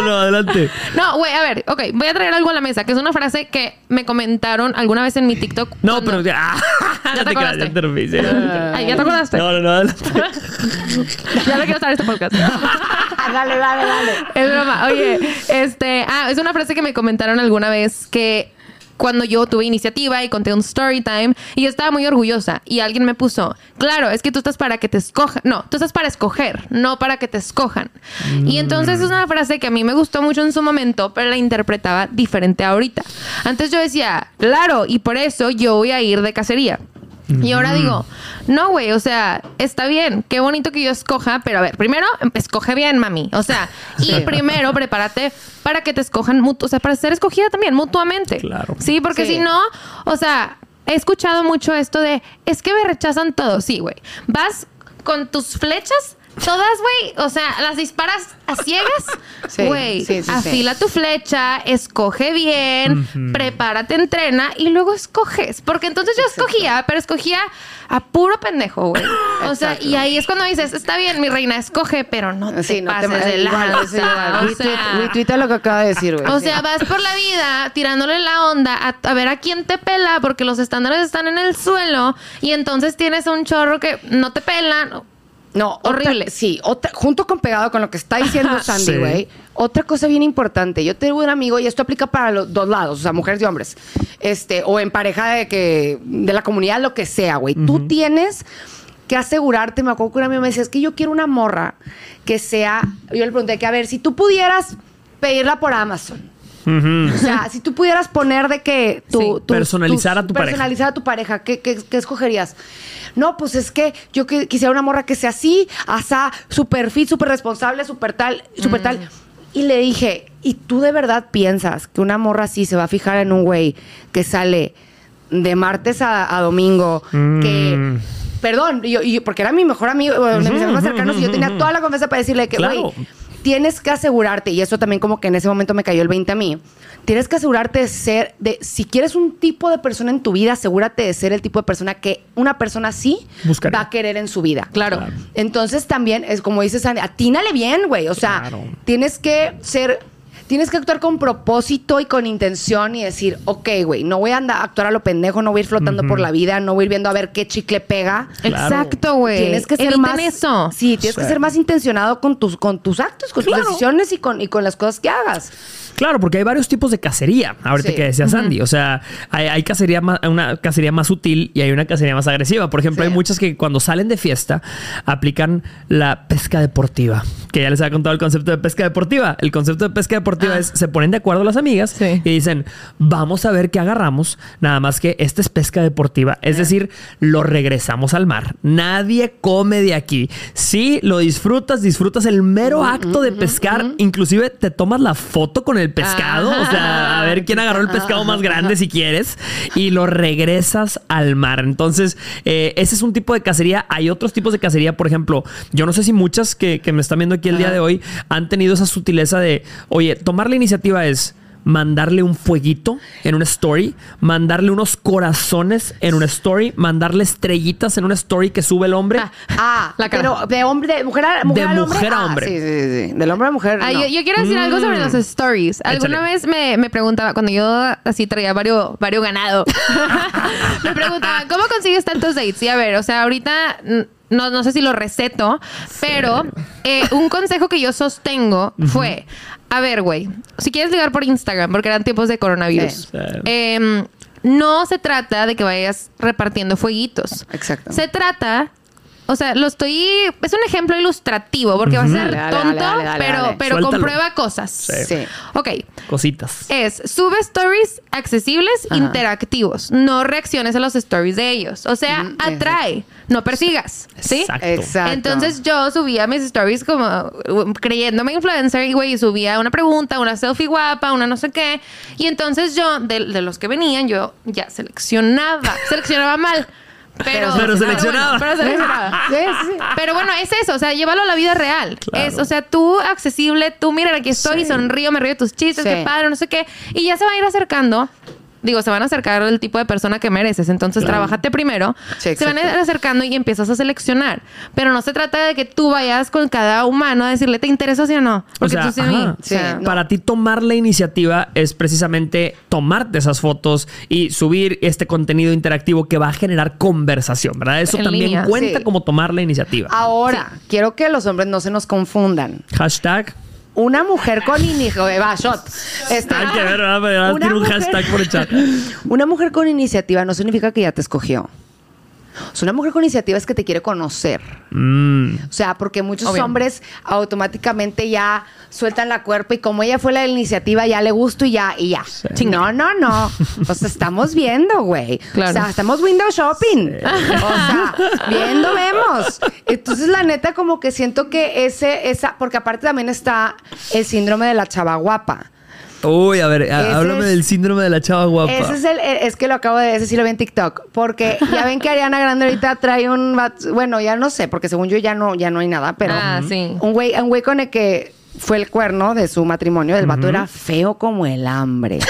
No, adelante. No, güey, a ver, ok, voy a traer algo a la mesa, que es una frase que me comentaron alguna vez en mi TikTok. No, cuando- ya. ¿Ya te creas, ya. Ay, ¿ya te acordaste? No, no, no, adelante. Ya no quiero en este podcast. dale, dale, dale. Es broma. Oye, este, ah, es una frase que me comentaron alguna vez que cuando yo tuve iniciativa y conté un story time y yo estaba muy orgullosa y alguien me puso, claro, es que tú estás para que te escojan, no, tú estás para escoger, no para que te escojan. Y entonces es una frase que a mí me gustó mucho en su momento, pero la interpretaba diferente ahorita. Antes yo decía, claro, y por eso yo voy a ir de cacería. Y ahora digo, no, güey, o sea, está bien, qué bonito que yo escoja, pero a ver, primero, escoge bien, mami. O sea, y primero prepárate para que te escojan, o sea, para ser escogida también mutuamente. Claro. Sí, porque Sí. si no, o sea, he escuchado mucho esto de, es que me rechazan todo. Sí, güey. Vas con tus flechas. Todas, güey, o sea, las disparas a ciegas, güey. sí, sí, sí. afila tu flecha, escoge bien, prepárate, entrena y luego escoges. Porque entonces yo escogía, pero escogía a puro pendejo, güey. O sea, Exacto. y ahí es cuando dices, está bien, mi reina, escoge, pero no te Sí, no te pases de igual, lanza. eso igual. o Retweet- sea, Retweeta lo que acaba de decir, güey. o sea, vas por la vida tirándole la onda a, a ver a quién te pela porque los estándares están en el suelo y entonces tienes un chorro que no te pelan. No, otra- Horrible. sí, otra, junto con pegado con lo que está diciendo Sandy, Sí. güey. Otra cosa bien importante. Yo tengo un amigo, y esto aplica para los dos lados, o sea, mujeres y hombres. Este, o en pareja de que, de la comunidad, lo que sea, güey. Tú tienes que asegurarte. Me acuerdo que una amiga me decía, es que yo quiero una morra que sea. Yo le pregunté que, a ver, si tú pudieras pedirla por Amazon. O sea, si tú pudieras poner de que tu, Sí, tu- personalizar a tu pareja. personalizar a tu pareja, ¿qué, qué, qué escogerías? No, pues es que yo que- quisiera una morra que sea así, asá, súper fit, súper responsable, súper tal, súper tal. Y le dije, ¿y tú de verdad piensas que una morra así se va a fijar en un güey que sale de martes a, a domingo, que... Mm. Perdón, yo, yo- porque era mi mejor amigo, uno de mis amigos más cercanos, y yo tenía toda la confianza para decirle que, güey, Claro. Tienes que asegurarte, y eso también como que en ese momento me cayó el 20 a mí, tienes que asegurarte de ser, de si quieres un tipo de persona en tu vida, asegúrate de ser el tipo de persona que una persona así Buscaría. va a querer en su vida. Claro. Claro. Entonces también es como dices, Sandy, atínale bien, güey. O sea, Claro. tienes que ser, tienes que actuar con propósito y con intención y decir, ok, güey, no voy a andar, actuar a lo pendejo, no voy a ir flotando por la vida, no voy a ir viendo a ver qué chicle pega. Claro. Exacto, güey. Tienes que ser Eviten más. eso. Sí, tienes que ser más intencionado con tus, con tus actos, con Claro. tus decisiones y con, y con las cosas que hagas. Claro, porque hay varios tipos de cacería, ahorita Sí. que decía Sandy. O sea, hay, hay cacería más, una cacería más sutil y hay una cacería más agresiva. Por ejemplo, Sí. hay muchas que cuando salen de fiesta aplican la pesca deportiva. Que ya les había contado el concepto de pesca deportiva. El concepto de pesca deportiva Ah. es se ponen de acuerdo las amigas Sí. y dicen, vamos a ver qué agarramos. Nada más que esta es pesca deportiva. Es decir, lo regresamos al mar. Nadie come de aquí. Si lo disfrutas, disfrutas el mero acto de pescar. Inclusive te tomas la foto con el pescado. O sea, a ver quién agarró el pescado más grande si quieres. Y lo regresas al mar. Entonces, eh, ese es un tipo de cacería. Hay otros tipos de cacería. Por ejemplo, yo no sé si muchas que, que me están viendo aquí el día de hoy han tenido esa sutileza de, oye, tomar la iniciativa es mandarle un fueguito en una story, mandarle unos corazones en una story, mandarle estrellitas en una story que sube el hombre. Ah, Ah, La cara. pero de hombre, de mujer a mujer, De al hombre. mujer a Ah, hombre. sí, sí, sí. Del hombre a mujer. No. yo, yo quiero decir algo sobre Mm. los stories. Alguna Échale. vez me, me preguntaba, cuando yo así traía varios, varios ganado, me preguntaba, ¿cómo consigues tantos dates? Y a ver, o sea, ahorita mm, no, no sé si lo receto, pero eh, un consejo que yo sostengo fue, a ver, güey, si quieres ligar por Instagram, porque eran tiempos de coronavirus, em, no se trata de que vayas repartiendo fueguitos. Exacto. Se trata... O sea, lo estoy... Es un ejemplo ilustrativo porque va a ser Dale, tonto, dale, dale, pero, dale. pero Suéltalo. comprueba cosas. Sí. Ok. Cositas. Es, sube stories accesibles, Ajá. interactivos. No reacciones a los stories de ellos. O sea, Ujú, atrae, no persigas. ¿Sí? Exacto. Exacto. Entonces yo subía mis stories como uh, creyéndome influencer y güey, subía una pregunta, una selfie guapa, una no sé qué. Y entonces yo, de, de los que venían, yo ya seleccionaba. Seleccionaba mal. Pero, Pero seleccionaba. bueno, pero seleccionaba. Sí, sí, sí. Pero bueno, es eso, o sea, llévalo a la vida real. Claro. Es, o sea, tú accesible, tú mira, aquí estoy, sonrío, me río de tus chistes, qué padre, no sé qué. Y ya se va a ir acercando. Digo, se van a acercar el tipo de persona que mereces. Entonces, Claro. trabájate primero. Sí, se van a ir acercando y empiezas a seleccionar. Pero no se trata de que tú vayas con cada humano a decirle, ¿te interesa sí o no? O Porque sea, tú sí a mí. ajá. O sea, Sí. Para ti tomar la iniciativa es precisamente tomarte esas fotos y subir este contenido interactivo que va a generar conversación, ¿verdad? Eso En también línea. cuenta Sí. como tomar la iniciativa. Ahora, quiero que los hombres no se nos confundan. Hashtag. Una mujer con iniciativa. Va, shot. Este, Hay que ver. Una Tiene un mujer- hashtag por. Una mujer con iniciativa no significa que ya te escogió. O sea, una mujer con iniciativa es que te quiere conocer. Mm. O sea, porque muchos hombres automáticamente ya sueltan la cuerpa y como ella fue la de la iniciativa, ya le gusto y ya, y ya. No, no, no. O sea, estamos viendo, güey. Claro. O sea, estamos window shopping. O sea, viendo vemos. Entonces, la neta, como que siento que ese, esa, porque aparte también está el síndrome de la chava guapa. Uy, a ver, a- háblame es- del síndrome de la chava guapa. Ese es el, eh, es que lo acabo de, ese sí lo vi en TikTok, porque ya ven que Ariana Grande ahorita trae un, vato- bueno, ya no sé, porque según yo ya no, ya no hay nada, pero Ah, sí. un güey, un güey con el que fue el cuerno de su matrimonio, el vato era feo como el hambre.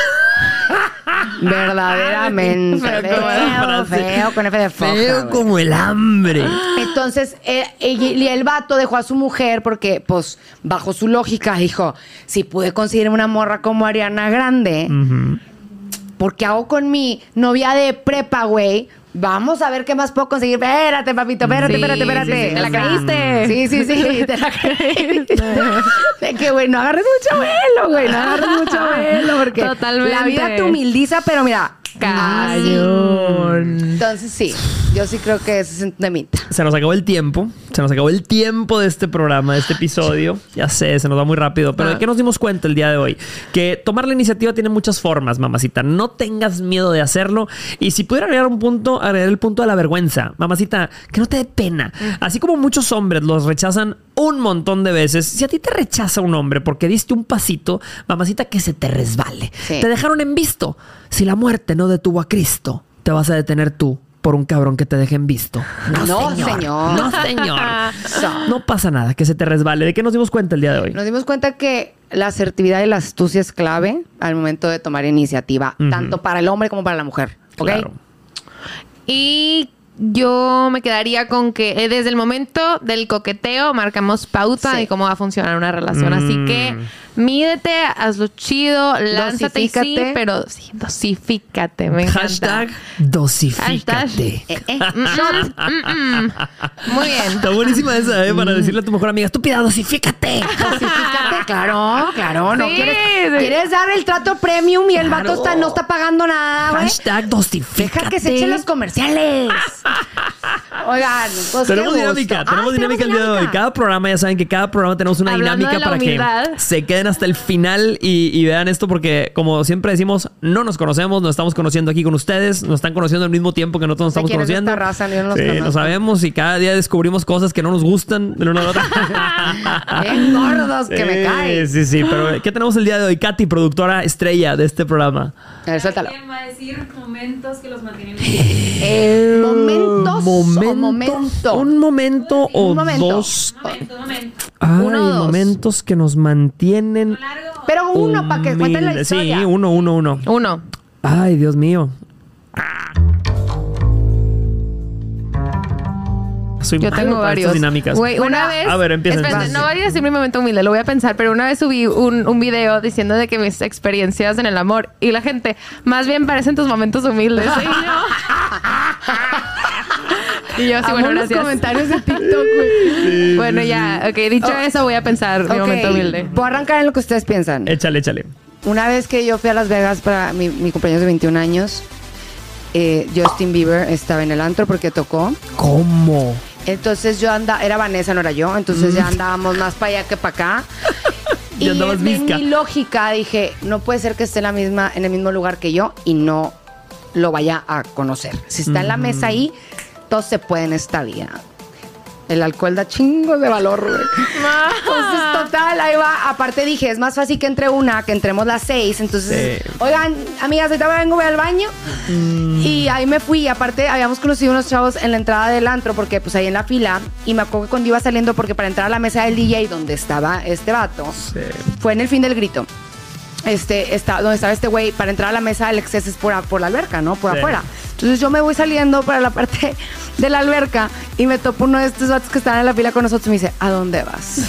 Verdaderamente. Feo Feo, feo, con F de foca, Feo güey. como el hambre. Entonces, eh, y y el vato dejó a su mujer porque, pues, bajo su lógica, dijo, si pude conseguir una morra como Ariana Grande, porque hago con mi novia de prepa, güey. Vamos a ver qué más puedo conseguir. Espérate, papito, espérate, Sí, espérate, espérate. sí, sí, te la creíste. Sí, sí, sí, te la creíste. De que, güey, no agarres mucho vuelo, güey. No agarres mucho vuelo porque Totalmente. la vida te humildiza, pero mira, Cañón. Entonces sí, yo sí creo que ese es un temita. Se nos acabó el tiempo. Se nos acabó el tiempo de este programa, de este episodio. Ya sé, se nos va muy rápido. Pero ¿de qué nos dimos cuenta el día de hoy? Que tomar la iniciativa tiene muchas formas, mamacita. No tengas miedo de hacerlo. Y si pudiera agregar un punto, agregar el punto de la vergüenza. Mamacita, que no te dé pena. Así como muchos hombres los rechazan un montón de veces, si a ti te rechaza un hombre porque diste un pasito, mamacita, que se te resbale. Sí. Te dejaron en visto. Si la muerte no detuvo a Cristo, te vas a detener tú por un cabrón que te dejen visto. No, señor. No, señor. No pasa nada, que se te resbale. ¿De qué nos dimos cuenta el día de hoy? Nos dimos cuenta que la asertividad y la astucia es clave al momento de tomar iniciativa, tanto para el hombre como para la mujer. ¿Ok? Claro. Y yo me quedaría con que eh, desde el momento del coqueteo marcamos pauta Sí. de cómo va a funcionar una relación. Así Mm. que mídete, hazlo chido, lánzate y sí, pero sí, dosifícate. Me encanta. Hashtag dosifícate. Hashtag- Eh, eh, Mm, mm, mm. Muy bien. Está buenísima esa, ¿eh? Mm. Para decirle a tu mejor amiga, estúpida, dosifícate. Dosifícate, claro, claro. No Sí, quieres, sí. quieres dar el trato premium y el vato está, no está pagando nada, güey. Hashtag dosifícate. Deja que se echen los comerciales. Oigan, pues qué Tenemos gusto. dinámica, Ay, tenemos dinámica el día de hoy. dinámica. Cada programa, ya saben que cada programa tenemos una Hablando dinámica de la para humildad. que se queden hasta el final y, y vean esto, porque como siempre decimos, no nos conocemos, nos estamos conociendo aquí con ustedes, nos están conociendo al mismo tiempo que nosotros nos estamos es conociendo. esta raza, yo no sí, lo sabemos y cada día descubrimos cosas que no nos gustan de una a la otra. Bien gordos que me caen. Sí, sí, pero ¿qué tenemos el día de hoy? Katy, productora estrella de este programa. A ver, suéltalo. ¿Quién va a decir momentos que los mantienen ¿Momentos o momento? Un momento o Un momento. dos. Momento, momento. Ay, Uno dos. momentos que nos mantienen. Largo. Pero uno, para que cuenten la historia. Sí, uno, uno, uno. Uno. Ay, Dios mío. Soy Yo malo tengo para varios. estas dinámicas. Güey, una vez. a ver, empieza, Espérate, no voy a decir mi momento humilde, lo voy a pensar, pero una vez subí un, un video diciendo de que mis experiencias en el amor y la gente, más bien parecen tus momentos humildes. Y yo, y yo sí, Amo bueno, los gracias. comentarios de TikTok, güey. Bueno, ya, ok, dicho Oh. eso, voy a pensar mi momento humilde. Voy a arrancar en lo que ustedes piensan. Échale, échale. Una vez que yo fui a Las Vegas para mi, mi cumpleaños de 21 años, eh, Justin Bieber estaba en el antro porque tocó. ¿Cómo? Entonces yo andaba, era Vanessa, no era yo, entonces ya andábamos más para allá que para acá. Ya y andabas en visca. mi lógica dije, no puede ser que esté en, la misma, en el mismo lugar que yo y no lo vaya a conocer. Si está en la mesa ahí, todos se pueden en esta vida. El alcohol da chingo de valor, güey. Entonces, total, ahí va. Aparte dije, es más fácil que entre una, que entremos las seis. Entonces, Sí. oigan, amigas, ahorita vengo, voy al baño. Y ahí me fui. Aparte, habíamos conocido unos chavos en la entrada del antro, porque pues ahí en la fila. Y me acuerdo que cuando iba saliendo, porque para entrar a la mesa del DJ, donde estaba este vato, fue en el fin del grito. Este, está, donde estaba este güey, para entrar a la mesa, el acceso es por la alberca, ¿no? Por Sí. afuera. Entonces yo me voy saliendo para la parte de la alberca y me topo uno de estos vatos que están en la fila con nosotros y me dice, ¿a dónde vas?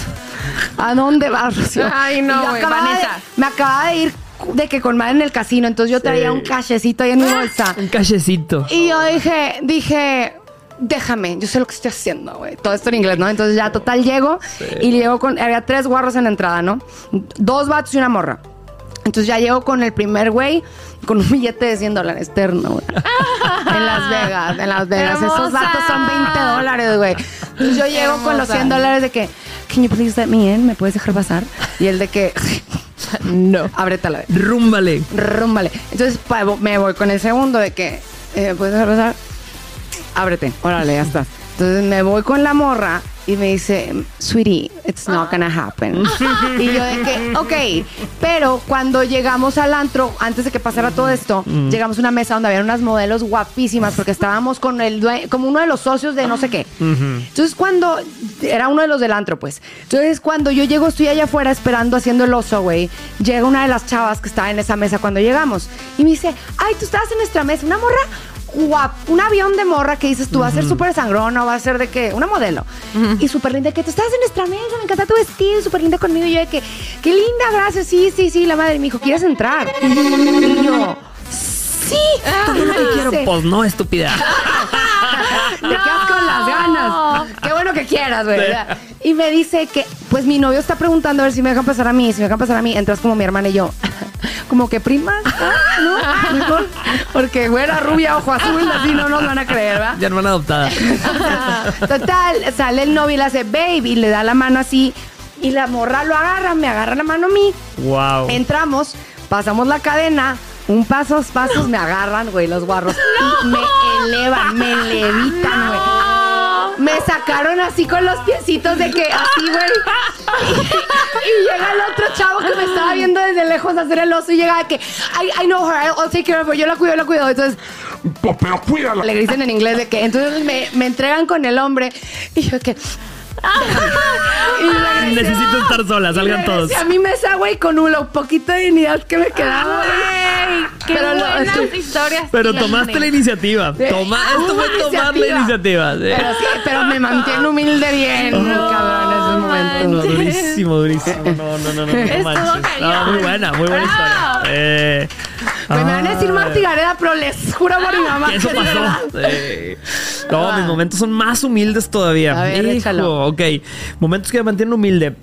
¿A dónde vas, Rocío? Ay, no, güey, acababa de- Vanessa. me acaba de ir de que con madre en el casino, entonces yo traía Sí. un cachecito ahí en mi bolsa. Un cachecito. Y yo dije, dije, déjame, yo sé lo que estoy haciendo, güey. Todo esto en inglés, ¿no? Entonces ya total llego y llego con, había tres guarros en la entrada, ¿no? Dos vatos y una morra. Entonces ya llego con el primer güey con un billete de 100 dólares terno, güey. en Las Vegas, en Las Vegas. Esos vatos son 20 dólares, güey. Entonces yo llego con los Hermosa. 100 dólares de que, can you please let me in? ¿Me puedes dejar pasar? Y el de que, no, ábrete la vez Rúmbale. rúmbale. Entonces pa- me voy con el segundo de que, eh, ¿puedes dejar pasar? Ábrete, órale, ya estás. Entonces me voy con la morra y me dice, sweetie, it's not gonna happen. y yo de que, ok, pero cuando llegamos al antro, antes de que pasara todo esto, llegamos a una mesa donde había unas modelos guapísimas porque estábamos con el due- como uno de los socios de no sé qué. Entonces cuando, era uno de los del antro, pues. Entonces cuando yo llego, estoy allá afuera esperando haciendo el oso, güey. Llega una de las chavas que estaba en esa mesa cuando llegamos y me dice, ay, tú estabas en nuestra mesa, una morra guap, un avión de morra que dices tú va a ser súper sangrón o va a ser de qué, una modelo. Y súper linda, que tú estás en nuestra mesa, me encanta tu vestido, súper linda conmigo. Y yo de que, qué linda, gracias, sí, sí, sí, la madre. Me dijo, ¿quieres entrar? Y yo, sí. Todo lo que quiero, pues no, estúpida. te quedas con las ganas. Qué bueno que quieras, güey. Y me dice que, pues mi novio está preguntando a ver si me dejan pasar a mí, si me dejan pasar a mí. Entras como mi hermana y yo. como que prima, ¿ah? ¿no? Mejor, porque güera, rubia, ojo azul, así no nos van a creer, ¿verdad? Ya hermana adoptada. Total, sale el novio y le hace babe y le da la mano así y la morra lo agarra, me agarra la mano a mí. Wow. Entramos, pasamos la cadena, un pasos, pasos, me agarran, güey, los guarros. Y me elevan, me levitan, güey. Me sacaron así con los piecitos de que así, güey. Y, y llega el otro chavo que me estaba viendo desde lejos hacer el oso y llega de que I, I know her, I'll take care of her, yo la cuido, la cuido. Entonces Pues, pero cuídala. le dicen en inglés de que entonces me, me entregan con el hombre y yo que y regresé- Necesito estar sola, salgan todos. regresé a mi mesa, güey, con un lo poquito de dignidad que me quedaba. güey. Qué Pero buenas sí. historias. Pero tomaste la iniciativa. Toma, Ah, esto fue tomar la iniciativa. Pero sí, pero me mantiene humilde bien, No cabrón, en esos momentos. manches. Durísimo, durísimo. No, no, no, no. no manches. No, muy buena, muy buena historia. Eh, Me van a decir ah, Marta Gareda, pero les juro por mi mamá que Eso pasó. No, mis momentos son más humildes todavía. A ver, Hijo, ok. Momentos que me mantienen humilde.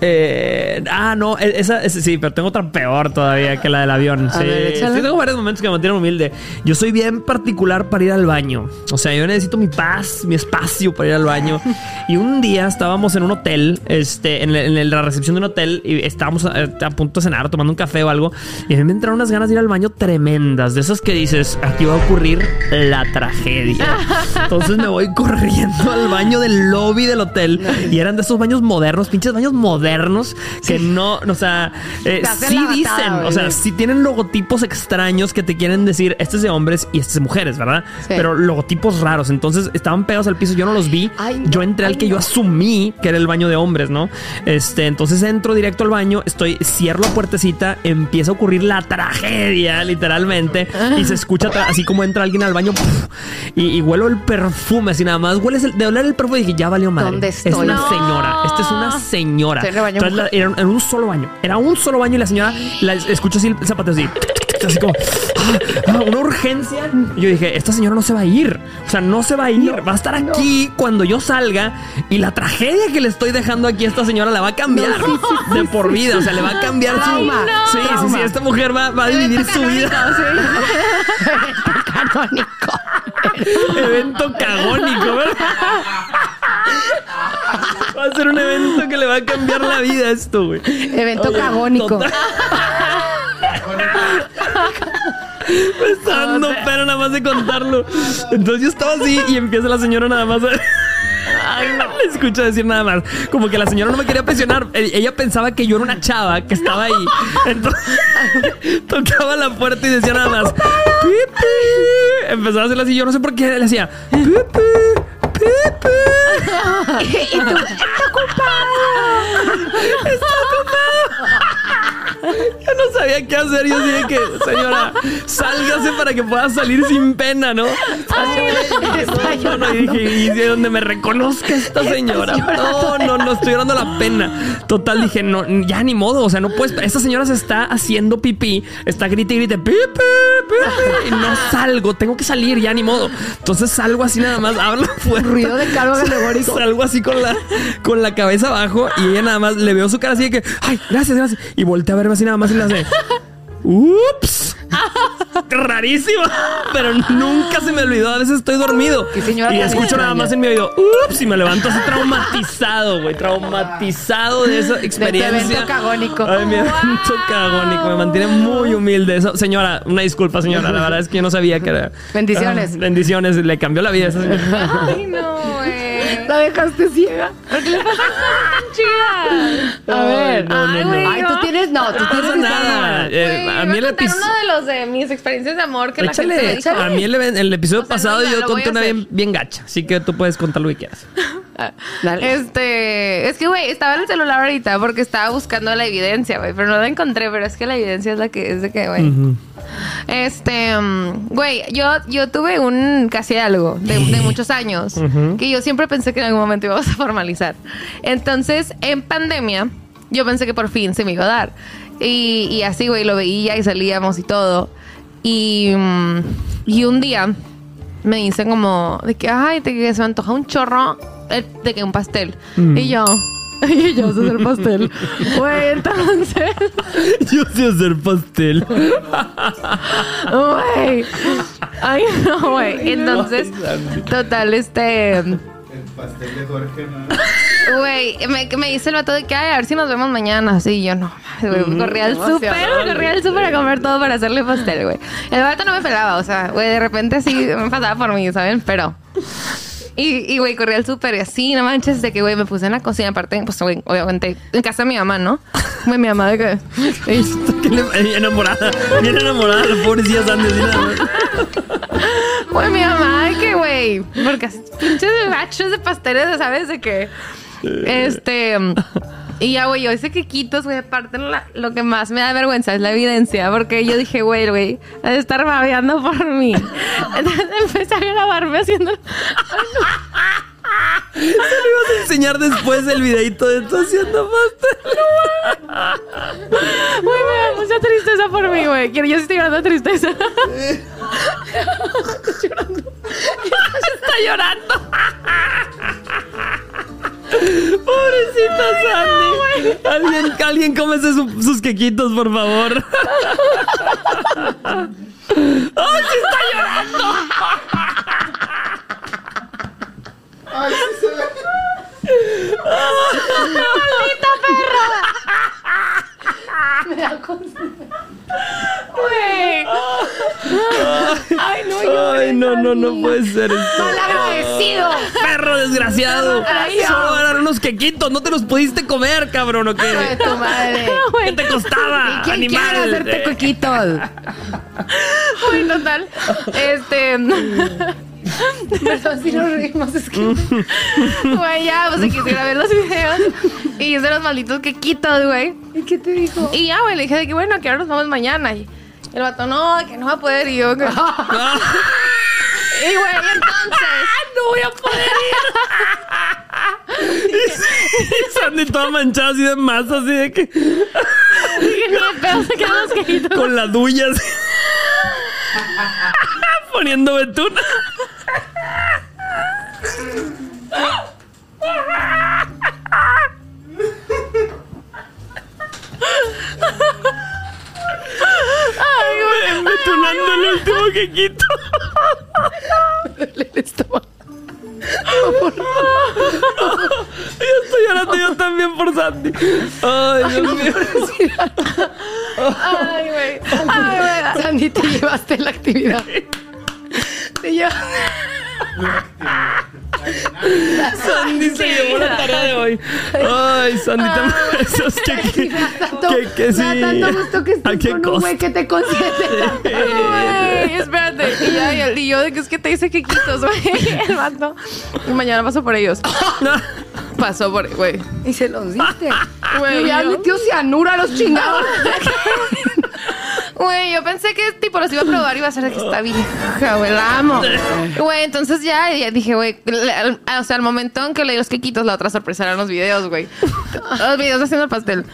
Eh, ah, no, e- esa, esa- sí, pero tengo otra peor todavía que la del avión. Sí, ver, échala. sí, tengo varios momentos que me mantienen humilde. Yo soy bien particular para ir al baño. O sea, yo necesito mi paz, mi espacio para ir al baño. y un día estábamos en un hotel, este, en, el- en la recepción de un hotel, y estábamos a, a punto de cenar, tomando un café o algo. Y a mí me entraron unas ganas de ir al baño tremendas, de esas que dices, aquí va a ocurrir la tragedia. Entonces me voy corriendo al baño del lobby del hotel. Y eran de esos baños modernos, pinches baños modernos, que no, o sea, eh, sí batada, dicen, o sea, sí tienen logotipos extraños que te quieren decir, este es de hombres y este es de mujeres, ¿verdad? Sí. Pero logotipos raros. Entonces estaban pegados al piso, yo no los vi. Ay, yo entré al que yo asumí que era el baño de hombres, ¿no? Este, entonces entro directo al baño, estoy, cierro la puertecita, empieza a ocurrir la tragedia, literalmente, y se escucha así como entra alguien al baño, ¡puf! y, y huelo el perfume, así nada más, hueles el, de oler el perfume, dije, ya valió madre. ¿Dónde Es estoy? una No. señora, esta es una señora. Baño Entonces, la- era, era un solo baño, era un solo baño y la señora, la, escucho así el zapateo así. Así como, ah, ah, una urgencia. Y yo dije, esta señora no se va a ir. O sea, no se va a ir. va a estar aquí cuando yo salga. Y la tragedia que le estoy dejando aquí a esta señora la va a cambiar No, sí, sí, de por vida. O sea, le va a cambiar su. Sí, sí, sí. Esta mujer va, va a dividir su vida. Canónico. evento cagónico, ¿verdad? Va a ser un evento que le va a cambiar la vida a esto, güey. Evento Oye, cagónico. total. Me está dando pena nada más de contarlo. Entonces yo estaba así y empieza la señora nada más a... Ay, no le escucho decir nada más. Como que la señora no me quería presionar. E- Ella pensaba que yo era una chava que estaba ahí. Entonces tocaba la puerta y decía nada más. "Pipi". Empezaba a hacerlo así. Yo no sé por qué le hacía. "Pipi, pipi". y tú, está ocupado. Está ocupado. Yo no sabía qué hacer. Yo dije que, señora, sálgase para que pueda salir sin pena, ¿no? No, no, y dije, y de donde me reconozca esta señora. No, no, no, estoy llorando la pena. Total, dije, no, ya ni modo. O sea, no puedes. Esta señora se está haciendo pipí, está grite y grite, pipi, pipi. Y no salgo, tengo que salir, ya ni modo. Entonces salgo así nada más, abro la puerta. Ruido de cargo alegórico. Salgo así con la, con la cabeza abajo y ella nada más le veo su cara así de que, ay, gracias, gracias. Y voltea a verme así nada más y le hace, ups. Rarísimo, pero nunca se me olvidó. A veces estoy dormido Qué señora y escucho nada más en mi oído, ups, y me levanto así traumatizado, güey, traumatizado de esa experiencia. evento cagónico. Ay, mi evento cagónico, me mantiene muy humilde. Eso, señora, una disculpa, señora, la verdad es que yo no sabía que era. Bendiciones. Ah, bendiciones, le cambió la vida a esa señora. Ay, no. La dejaste ciega. ¿Por qué le pasa tan chida? A ver. no, no, Ay, no. Ay, tú tienes, no, tú tienes nada. Eh, a mí el episodio. uno de los de mis experiencias de amor que la gente me Échale, dijo. a mí el, el episodio O sea, pasado yo conté una bien, bien gacha, así que tú puedes contar lo que quieras. Dale. Este, es que, güey, estaba en el celular ahorita porque estaba buscando la evidencia, güey, pero no la encontré, pero es que la evidencia es la que es de que, güey. Este, mm, güey, yo, yo tuve un casi algo de, de muchos años que yo siempre pensé que en algún momento íbamos a formalizar. Entonces, en pandemia, yo pensé que por fin se me iba a dar. Y, y así, güey, lo veía y salíamos y todo. Y, mm, y un día me dicen como de que, ay, de que se me antoja un chorro de que un pastel. Y yo, Y yo sé hacer pastel. Güey, entonces. Yo sé hacer pastel. Güey. Ay, no, güey. Entonces, total, este. El pastel de Jorge, ¿no? Güey, me, me dice el vato de que, ay, a ver si nos vemos mañana. Sí, yo no. Güey, corrí al súper, corrí al súper a comer todo para hacerle pastel, güey. El vato no me pelaba, o sea, güey, de repente sí me pasaba por mí, ¿saben? Pero. Y, y, güey, corrí al súper y así, no manches, de que, güey, me puse en la cocina. Aparte, pues, güey, obviamente, en casa de mi mamá, ¿no? Güey, mi mamá de que... Le- eh, enamorada. Bien enamorada, la pobrecilla Sandy. Güey, mi mamá, de que, güey, porque pinches bachos de pasteles, ¿sabes? De que, este, y ya, güey, yo hice quequitos, güey, aparte la- lo que más me da vergüenza es la evidencia, porque yo dije, güey, güey, ha de estar babeando por mí. Entonces empecé a grabarme haciendo, Se lo ibas a enseñar después el videito de tú haciendo pastel. güey, me da mucha tristeza por mí, güey, Quiero- yo sí estoy llorando de tristeza. Está llorando. Pobrecita Sandy. Alguien, alguien cómese su- sus quequitos, por favor. ¡Ay, sí está llorando! Ay, sí se ve. Güey. Ay, no, Ay, no, no, no puede ser esto. agradecido. Perro desgraciado. Ay. Solo eran unos quequitos. No te los pudiste comer, cabrón, ¿o Hijo de qué? tu madre. ¿Qué te costaba? ¿Quién Animal. quiere hacerte coquitos? Güey, total. Este. Perdón si nos reímos, es que... Güey, ya, pues se quisiera ver los videos. Y hice los malditos quequitos, güey. ¿Y qué te dijo? Y ya, güey, le dije de que bueno, que ahora nos vamos mañana. Y el vato, no, que no va a poder. Y yo, que. Y güey, entonces. no voy a poder ir. Sandy toda manchada así de masa, así de que Dije, ni de pedo se quedan los quequitos. con las duyas. Poniendo betuna. Ay, güey. Betunando el último que quito. El estómago. Yo estoy llorando yo también por Sandy. Ay, Dios mío. Ay, güey. Ay, güey. Sandy, te llevaste la actividad. Te llevaste... Sandy se llevó la tarea de hoy. Ay, Sandy, te esos que, que, que, que sí. me da tanto gusto que ¿A estés qué con un güey que te consiente. Güey, espérate. Y, ya, y, y yo de que es que te hice quequitos, güey. El vato. Y mañana paso por ellos. Pasó por, güey. Y se los diste. Güey, hubieran yo- metido cianuro a los chingados. Güey, yo pensé que tipo los iba a probar y iba a ser de que está vieja, güey, la amo. Güey, entonces ya, ya dije, güey, o sea, al momento en que leí los quequitos, la otra sorpresa eran los videos, güey. Los videos haciendo el pastel.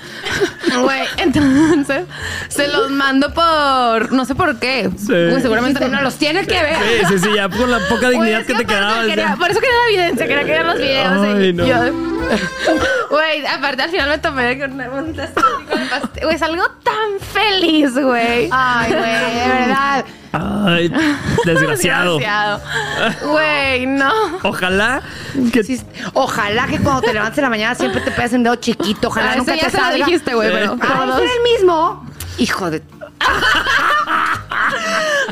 Güey, entonces se los mando por, no sé por qué. Sí. Güey, seguramente no los tienes que ver. Sí, sí, sí, ya con la poca dignidad es que te quedaba. quería- por eso quería la evidencia, quería que los videos. Ay, y no. yo- Güey, aparte al final me tomé con un testigo de pastel. Güey, salgo tan feliz, güey. Ay, güey, de verdad. Ay, desgraciado. Desgraciado. Güey, no. Ojalá que Sí, ojalá que cuando te levantes en la mañana siempre te pegues un dedo chiquito. Ojalá Ah, nunca eso ya te se lo salga. dijiste, güey, pero. ¿es el mismo? Hijo de...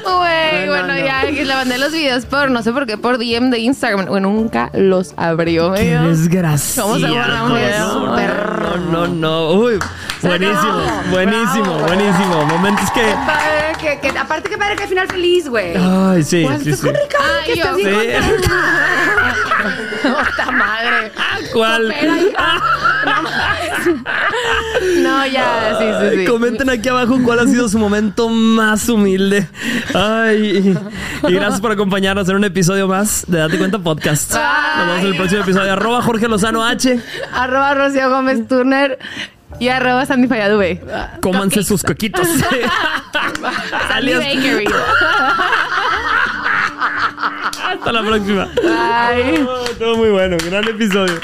Güey, No, no, bueno, no. ya le mandé los videos por, no sé por qué, por DM de Instagram. Güey, nunca los abrió. Qué güey. desgraciado. ¿Cómo se borra un video? No, no, no, no. Uy, buenísimo, buenísimo, buenísimo. Momentos que. Que, que, aparte que padre que al final feliz, güey. Ay, sí, Cuando sí, estás sí. con Ricardo, Ay, que estás bien. ¡Puta madre! ¿Cuál? No, ya, sí, sí, sí. Comenten aquí abajo cuál ha sido su momento más humilde. Ay, y, y gracias por acompañarnos en un episodio más de Date Cuenta Podcast. Nos vemos en el próximo episodio. Arroba Jorge Lozano H. Arroba Rocío Gómez Turner. Y arroba Sandy Falladube. Cómanse sus coquitos. Sandy Bakery. Hasta la próxima. Bye. Oh, Todo muy bueno. Gran episodio.